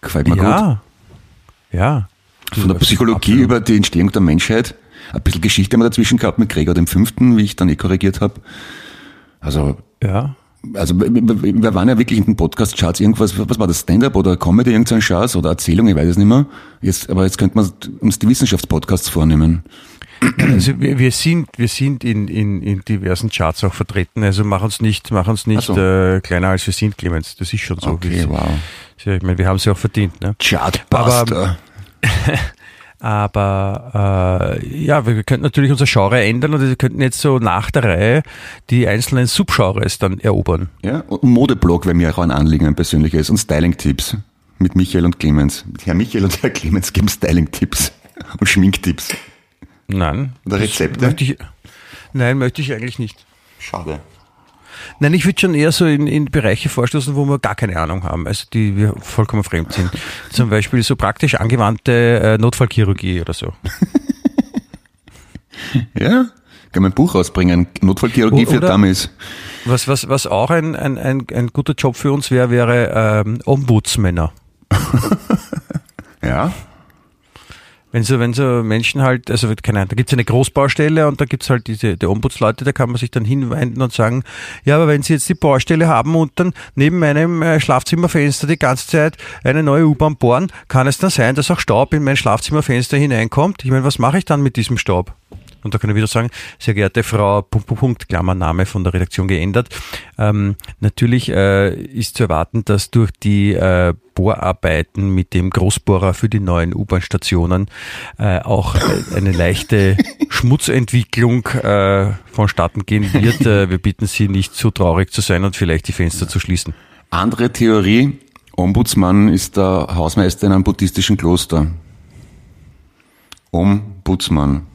[SPEAKER 4] Gefällt mir gut.
[SPEAKER 3] ja. Ja.
[SPEAKER 4] Von der Psychologie über die Entstehung der Menschheit. Ein bisschen Geschichte haben wir dazwischen gehabt mit Gregor dem Fünften, wie ich dann eh korrigiert habe. Also,
[SPEAKER 3] Ja.
[SPEAKER 4] Also wir, waren ja wirklich in den Podcast-Charts irgendwas, was war das, Stand-up oder Comedy, irgendein Schatz oder Erzählung, ich weiß es nicht mehr. Jetzt, aber jetzt könnte man uns die Wissenschaftspodcasts vornehmen.
[SPEAKER 3] Also wir, wir sind, wir sind in, in, in diversen Charts auch vertreten. Also mach uns nicht, mach uns nicht
[SPEAKER 4] so.
[SPEAKER 3] äh, kleiner als wir sind, Clemens. Das ist schon so.
[SPEAKER 4] Okay, wow.
[SPEAKER 3] Ich meine, wir haben sie auch verdient. Ne?
[SPEAKER 4] Chartbuster.
[SPEAKER 3] Aber äh, ja, wir könnten natürlich unser Genre ändern und wir könnten jetzt so nach der Reihe die einzelnen Subgenres dann erobern.
[SPEAKER 4] Ja, und Modeblog wäre mir auch ein Anliegen, ein persönliches. Und Styling-Tipps mit Michael und Clemens. Herr Michael und Herr Clemens geben Styling-Tipps und Schminktipps.
[SPEAKER 3] Nein.
[SPEAKER 4] Oder Rezepte?
[SPEAKER 3] Möchte ich, nein, möchte ich eigentlich nicht.
[SPEAKER 4] Schade.
[SPEAKER 3] Nein, ich würde schon eher so in, in Bereiche vorstoßen, wo wir gar keine Ahnung haben, also die wir vollkommen fremd sind. Zum Beispiel so praktisch angewandte äh, Notfallchirurgie oder so.
[SPEAKER 4] Ja, kann man ein Buch rausbringen. Notfallchirurgie
[SPEAKER 3] O-
[SPEAKER 4] für
[SPEAKER 3] oder-
[SPEAKER 4] Dummies.
[SPEAKER 3] Was, was, was auch ein, ein, ein, ein guter Job für uns wäre, wäre ähm, Ombudsmänner.
[SPEAKER 4] Ja,
[SPEAKER 3] Wenn so, wenn so Menschen halt, also keine Ahnung, da gibt's eine Großbaustelle und da gibt's halt diese die Ombudsleute, da kann man sich dann hinwenden und sagen, ja, aber wenn Sie jetzt die Baustelle haben und dann neben meinem äh, Schlafzimmerfenster die ganze Zeit eine neue U-Bahn bohren, kann es dann sein, dass auch Staub in mein Schlafzimmerfenster hineinkommt? Ich meine, was mache ich dann mit diesem Staub? Und da kann ich wieder sagen, sehr geehrte Frau, Punkt, Punkt, Punkt, Klammername von der Redaktion geändert. Ähm, natürlich äh, ist zu erwarten, dass durch die äh, Bohrarbeiten mit dem Großbohrer für die neuen U-Bahn-Stationen äh, auch eine leichte Schmutzentwicklung äh, vonstatten gehen wird. Äh, wir bitten Sie nicht zu traurig zu sein und vielleicht die Fenster zu schließen.
[SPEAKER 4] andere Theorie. Ombudsmann ist der Hausmeister in einem buddhistischen Kloster. Ombudsmann.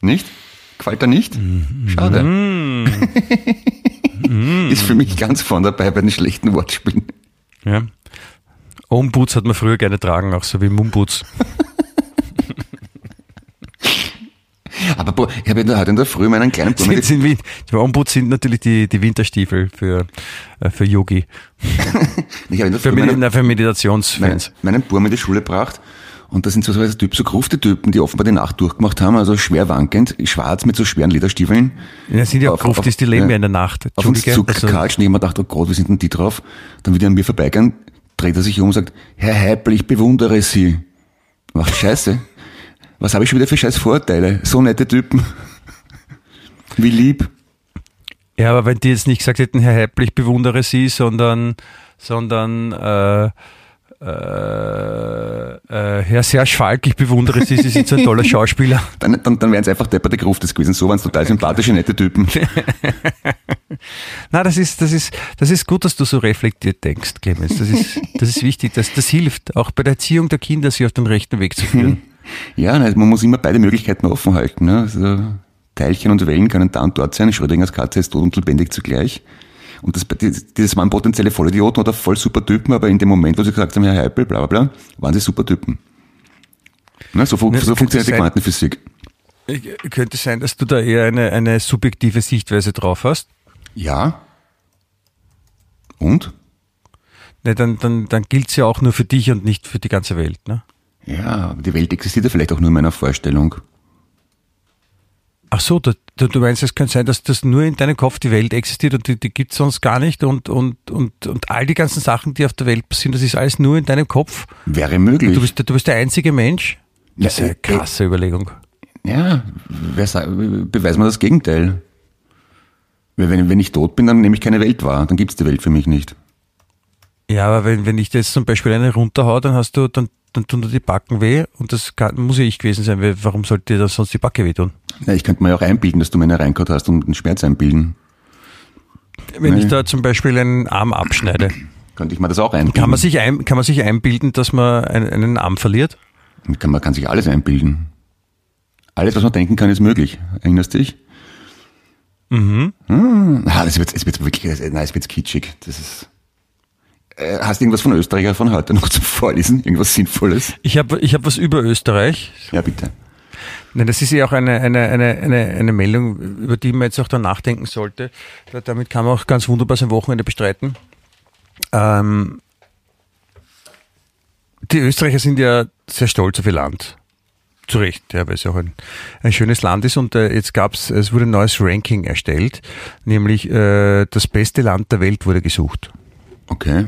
[SPEAKER 4] Nicht? Gefällt er nicht? Schade. ist für mich ganz vorne dabei bei den schlechten Wortspielen.
[SPEAKER 3] Ja. Omboots hat man früher gerne tragen, auch so wie Mumboots.
[SPEAKER 4] Aber ich habe ja heute in der Früh meinen kleinen Bub
[SPEAKER 3] Sind, sind, die Ombud sind natürlich die, die Winterstiefel für, äh, für Yogi.
[SPEAKER 4] ich hab in der
[SPEAKER 3] Für,
[SPEAKER 4] Früh meinen,
[SPEAKER 3] für
[SPEAKER 4] meinen,
[SPEAKER 3] Meditationsfans.
[SPEAKER 4] meinen Burm in die Schule gebracht. Und da sind so so Typ, so gerufte Typen, die offenbar die Nacht durchgemacht haben, also schwer wankend, schwarz mit so schweren Lederstiefeln.
[SPEAKER 3] Ja, sind ja
[SPEAKER 4] Auf-
[SPEAKER 3] Gruft,
[SPEAKER 4] auf-
[SPEAKER 3] die leben
[SPEAKER 4] ja.
[SPEAKER 3] in der Nacht.
[SPEAKER 4] auf uns
[SPEAKER 3] Entschuldige. Also,
[SPEAKER 4] und ich gedacht, oh Gott, wie sind denn die drauf? Dann die an mir vorbeigehen, dreht er sich um und sagt, Herr Heipel, ich bewundere Sie. Ach, scheiße. Was habe ich schon wieder für scheiß Vorurteile? So nette Typen. Wie lieb.
[SPEAKER 3] ja, aber wenn die jetzt nicht gesagt hätten, Herr Heppel, ich bewundere Sie, sondern, sondern äh, äh, äh, Herr Serge Falk, ich bewundere Sie, Sie sind so ein toller Schauspieler.
[SPEAKER 4] Dann, dann, dann wären es einfach depperte Gruftes gewesen. So waren es total sympathische, nette Typen.
[SPEAKER 3] Na, das ist, das ist, das ist gut, dass du so reflektiert denkst, Clemens. Das ist, das ist wichtig. Das, das hilft, auch bei der Erziehung der Kinder, sie auf den rechten Weg zu führen.
[SPEAKER 4] Ja, man muss immer beide Möglichkeiten offen halten. Ne? Also, Teilchen und Wellen können da und dort sein. Schrödingers Katze ist tot und lebendig zugleich. Und das, das waren potenzielle Vollidioten oder voll super Typen, aber in dem Moment, wo sie gesagt haben, Herr Heipel, bla bla bla, waren sie super Typen. Ne? So,
[SPEAKER 3] Ne,
[SPEAKER 4] so funktioniert die Quantenphysik.
[SPEAKER 3] Äh, Könnte sein, dass du da eher eine, eine subjektive Sichtweise drauf hast.
[SPEAKER 4] Ja. Und?
[SPEAKER 3] Ne, dann, dann, dann gilt's ja auch nur für dich und nicht für die ganze Welt. Ne?
[SPEAKER 4] Ja, die Welt existiert ja vielleicht auch nur in meiner Vorstellung.
[SPEAKER 3] Ach so, du, du du meinst, es könnte sein, dass das nur in deinem Kopf die Welt existiert und die, die gibt's sonst gar nicht und, und, und, und all die ganzen Sachen, die auf der Welt passieren, das ist alles nur in deinem Kopf.
[SPEAKER 4] Wäre möglich.
[SPEAKER 3] Du bist, der- du bist der einzige Mensch. Das ist
[SPEAKER 4] Ja,
[SPEAKER 3] eine
[SPEAKER 4] äh,
[SPEAKER 3] krasse Überlegung.
[SPEAKER 4] Ja, wer sagt, beweis mir das Gegenteil. Wenn, wenn ich tot bin, dann nehme ich keine Welt wahr. Dann gibt's die Welt für mich nicht.
[SPEAKER 3] Ja, aber wenn, wenn ich jetzt zum Beispiel eine runterhau, dann hast du, dann, dann tun dir die Backen weh und das kann, muss ja ich gewesen sein, weil warum sollte dir das sonst die Backe wehtun?
[SPEAKER 4] Ja, ich könnte mir ja auch einbilden, dass du meine reingehauen hast und einen Schmerz einbilden.
[SPEAKER 3] Wenn ich
[SPEAKER 4] Nee.
[SPEAKER 3] da zum Beispiel einen Arm abschneide,
[SPEAKER 4] Könnte ich mir das auch einbilden.
[SPEAKER 3] kann man sich, ein, kann man sich einbilden, dass man einen, einen Arm verliert?
[SPEAKER 4] Kann, man kann sich alles einbilden. Alles, was man denken kann, ist möglich. Erinnerst du dich? Mhm. Ah, das wird, es wird wirklich, nein, es wird kitschig. Das ist, hast du irgendwas von Österreicher von heute noch zum Vorlesen? Irgendwas Sinnvolles?
[SPEAKER 3] Ich habe ich hab was über Österreich.
[SPEAKER 4] Ja, bitte.
[SPEAKER 3] Nein, das ist ja auch eine, eine, eine, eine, eine Meldung, über die man jetzt auch dann nachdenken sollte. Da, damit kann man auch ganz wunderbar sein Wochenende bestreiten. Ähm, die Österreicher sind ja sehr stolz auf ihr Land. Zu Recht, ja, weil es ja auch ein, ein schönes Land ist. Und äh, jetzt gab's, es wurde ein neues Ranking erstellt, nämlich äh, das beste Land der Welt wurde gesucht.
[SPEAKER 4] Okay.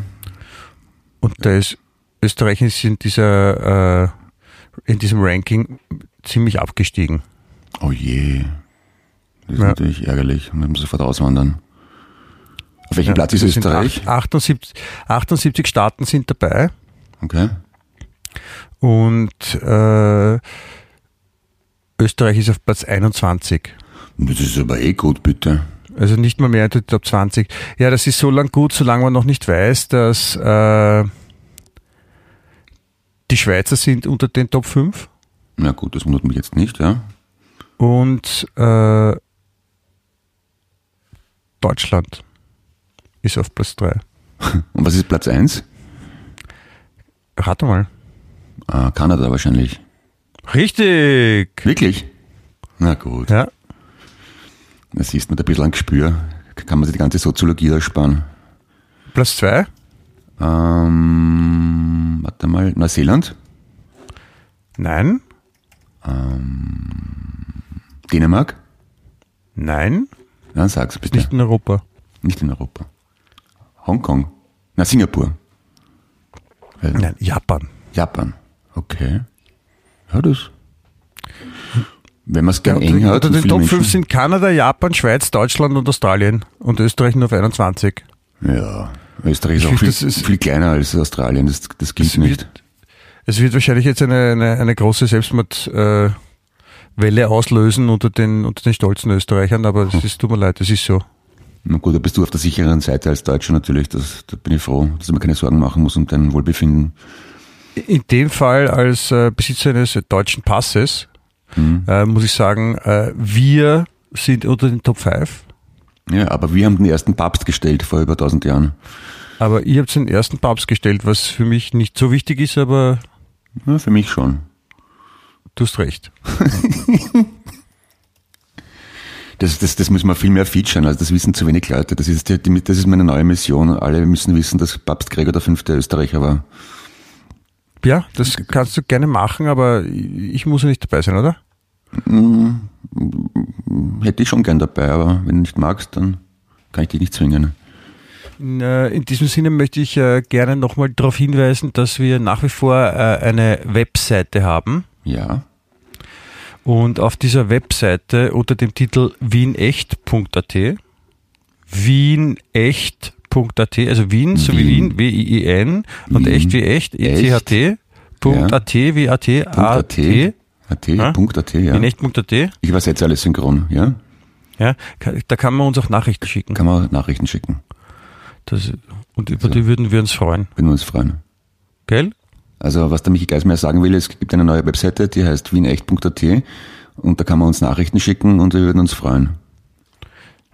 [SPEAKER 3] Da ist Österreich ist in dieser äh, in diesem Ranking ziemlich abgestiegen.
[SPEAKER 4] Oh je. Das ist
[SPEAKER 3] Ja.
[SPEAKER 4] natürlich ärgerlich. Und dann muss sofort auswandern. Auf welchem
[SPEAKER 3] Ja,
[SPEAKER 4] Platz ist Österreich?
[SPEAKER 3] acht- 78, 78 Staaten sind dabei
[SPEAKER 4] Okay.
[SPEAKER 3] und äh, Österreich ist auf Platz 21.
[SPEAKER 4] Das ist aber eh gut, bitte.
[SPEAKER 3] Also nicht mal mehr in die Top 20. Ja, das ist so lang gut, solange man noch nicht weiß, dass äh, die Schweizer sind unter den Top 5
[SPEAKER 4] Na gut, das wundert mich jetzt nicht, ja.
[SPEAKER 3] und äh, Deutschland ist auf Platz 3.
[SPEAKER 4] Und was ist Platz 1?
[SPEAKER 3] Rate mal.
[SPEAKER 4] Ah, Kanada wahrscheinlich.
[SPEAKER 3] Richtig!
[SPEAKER 4] Wirklich? Na gut.
[SPEAKER 3] Ja.
[SPEAKER 4] Da siehst man da ein bisschen ein Gespür. Kann man sich die ganze Soziologie ersparen.
[SPEAKER 3] Platz 2?
[SPEAKER 4] Ähm, warte mal, Neuseeland,
[SPEAKER 3] Nein.
[SPEAKER 4] Dänemark?
[SPEAKER 3] Nein.
[SPEAKER 4] Ja, sag's bitte.
[SPEAKER 3] Nicht in Europa.
[SPEAKER 4] Nicht in Europa. Hongkong? Na, Singapur. Äh,
[SPEAKER 3] Nein, Japan.
[SPEAKER 4] Japan. Okay. Ja, das. Wenn man es gern
[SPEAKER 3] Ja,
[SPEAKER 4] eng hat,
[SPEAKER 3] unter
[SPEAKER 4] und
[SPEAKER 3] den
[SPEAKER 4] viele
[SPEAKER 3] Top 5
[SPEAKER 4] Menschen-
[SPEAKER 3] sind Kanada, Japan, Schweiz, Deutschland und Australien. Und Österreich nur auf 21.
[SPEAKER 4] Ja, Österreich ist auch viel,
[SPEAKER 3] ist-
[SPEAKER 4] viel kleiner als Australien, das, das gilt
[SPEAKER 3] Es
[SPEAKER 4] nicht.
[SPEAKER 3] wird, es wird wahrscheinlich jetzt eine, eine, eine große Selbstmordwelle äh, auslösen unter den, unter den stolzen Österreichern, aber es ist, tut mir leid, das ist so.
[SPEAKER 4] Na gut, da bist du auf der sicheren Seite als Deutscher natürlich, das, da bin ich froh, dass mir keine Sorgen machen muss um dein Wohlbefinden.
[SPEAKER 3] In dem Fall als äh, Besitzer eines deutschen Passes äh, muss ich sagen, äh, wir sind unter den Top 5.
[SPEAKER 4] Ja, aber wir haben den ersten Papst gestellt vor über 1000 Jahren.
[SPEAKER 3] Aber ihr habt den ersten Papst gestellt, was für mich nicht so wichtig ist, aber
[SPEAKER 4] Ja, für mich schon.
[SPEAKER 3] du hast recht.
[SPEAKER 4] Das, das, das müssen wir viel mehr featuren, also das wissen zu wenig Leute. Das ist, die, die, das ist meine neue Mission. Alle müssen wissen, dass Papst Gregor der fünfte Österreicher war.
[SPEAKER 3] Ja, das kannst du gerne machen, aber ich muss ja nicht dabei sein, oder?
[SPEAKER 4] Hätte ich schon gern dabei, aber wenn du nicht magst, dann kann ich dich nicht zwingen.
[SPEAKER 3] In diesem Sinne möchte ich äh, gerne nochmal darauf hinweisen, dass wir nach wie vor äh, eine Webseite haben.
[SPEAKER 4] Ja.
[SPEAKER 3] Und auf dieser Webseite unter dem Titel wienecht.at, wienecht.at, also Wien, so wie Wien, W-I-E-N, und
[SPEAKER 4] Wien.
[SPEAKER 3] echt wie echt, E-C-H-T, Punkt
[SPEAKER 4] Ja.
[SPEAKER 3] .at wie AT, A-T,
[SPEAKER 4] AT,
[SPEAKER 3] Ja?
[SPEAKER 4] Punkt AT, ja.
[SPEAKER 3] wienecht.at,
[SPEAKER 4] Ich übersetze alles synchron, ja?
[SPEAKER 3] ja, da kann man uns auch Nachrichten schicken.
[SPEAKER 4] Kann man Nachrichten schicken.
[SPEAKER 3] Das, und über die würden wir uns freuen.
[SPEAKER 4] Würden wir uns freuen.
[SPEAKER 3] Gell?
[SPEAKER 4] Also was der Michi Geismeier sagen will, es gibt eine neue Webseite, die heißt wienecht.at und da kann man uns Nachrichten schicken und wir würden uns freuen.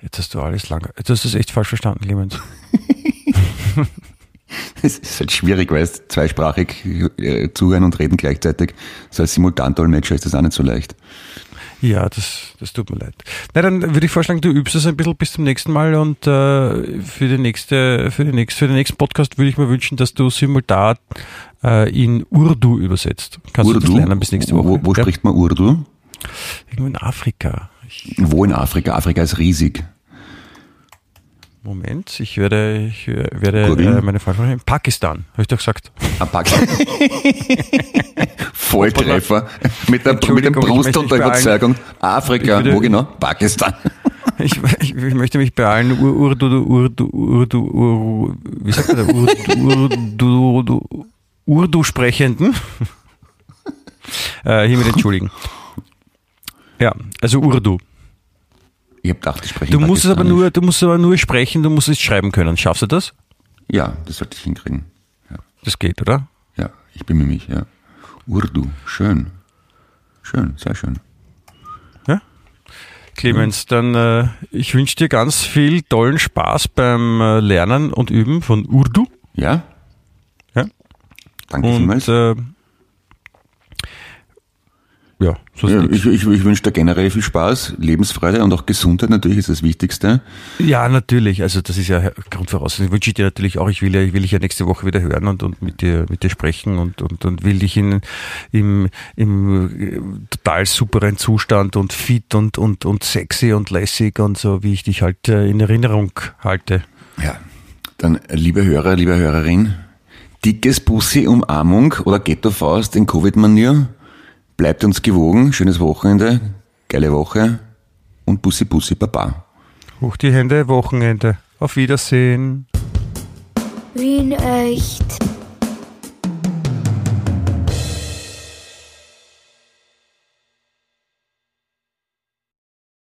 [SPEAKER 3] Jetzt hast du alles lang. Jetzt hast du es echt falsch verstanden, Clemens.
[SPEAKER 4] Es ist halt schwierig, weil es zweisprachig äh, zuhören und reden gleichzeitig. So als Simultandolmetscher ist das auch nicht so leicht.
[SPEAKER 3] Ja, das, das tut mir leid. Na, dann würde ich vorschlagen, du übst es ein bisschen bis zum nächsten Mal und äh, für, die nächste, für, die nächste, für den nächsten Podcast würde ich mir wünschen, dass du simultan äh, in Urdu übersetzt. Kannst du das lernen bis nächste Woche?
[SPEAKER 4] Wo, wo
[SPEAKER 3] Ja.
[SPEAKER 4] spricht man Urdu?
[SPEAKER 3] Irgendwo in Afrika. Ich,
[SPEAKER 4] Wo in Afrika? Afrika ist riesig.
[SPEAKER 3] Moment, ich werde, ich werde äh, meine Frage in Pakistan, habe ich doch gesagt.
[SPEAKER 4] Ein Pack. Volltreffer. Mit der, mit
[SPEAKER 3] ich
[SPEAKER 4] Brust und der. Überzeugung. Afrika.
[SPEAKER 3] Würde-
[SPEAKER 4] Wo genau? Pakistan.
[SPEAKER 3] Ich, ich, ich möchte mich bei allen Ur, Urdu, Urdu, Urdu, Ur, wie sagt man da? Urdu, Urdu, Urdu, Urdu sprechenden äh, hiermit entschuldigen. Ja, also Urdu.
[SPEAKER 4] Ich habe gedacht, ich spreche
[SPEAKER 3] Du musst es aber nur, du musst aber nur sprechen, du musst es schreiben können. Schaffst du das?
[SPEAKER 4] Ja, das sollte ich hinkriegen. Ja,
[SPEAKER 3] Das geht, oder?
[SPEAKER 4] ja ich bemühe mich, ja. Urdu. Schön. Schön, sehr schön.
[SPEAKER 3] Clemens, dann äh, ich wünsche dir ganz viel tollen Spaß beim äh, Lernen und Üben von Urdu.
[SPEAKER 4] Ja?
[SPEAKER 3] Ja.
[SPEAKER 4] Danke
[SPEAKER 3] Und
[SPEAKER 4] vielmals.
[SPEAKER 3] äh, ja, so
[SPEAKER 4] Ja, ich, ich, ich wünsche dir generell viel Spaß, Lebensfreude und auch Gesundheit natürlich ist das Wichtigste.
[SPEAKER 3] Ja, natürlich. Also das ist ja Grundvoraussetzung. Wünsche ich dir natürlich auch. Ich will ja, ich will dich ja nächste Woche wieder hören und, und mit dir mit dir sprechen und, und, und will dich in, im, im äh, total superen Zustand und fit und, und, und sexy und lässig und so, wie ich dich halt äh, in Erinnerung halte.
[SPEAKER 4] Ja. Dann, äh, liebe Hörer, liebe Hörerin, dickes Bussi, Umarmung oder Ghetto-Faust in Covid-Manier. Bleibt uns gewogen. Schönes Wochenende, geile Woche und Bussi, Bussi, Baba.
[SPEAKER 3] Hoch die Hände, Wochenende. Auf Wiedersehen.
[SPEAKER 1] Wien echt.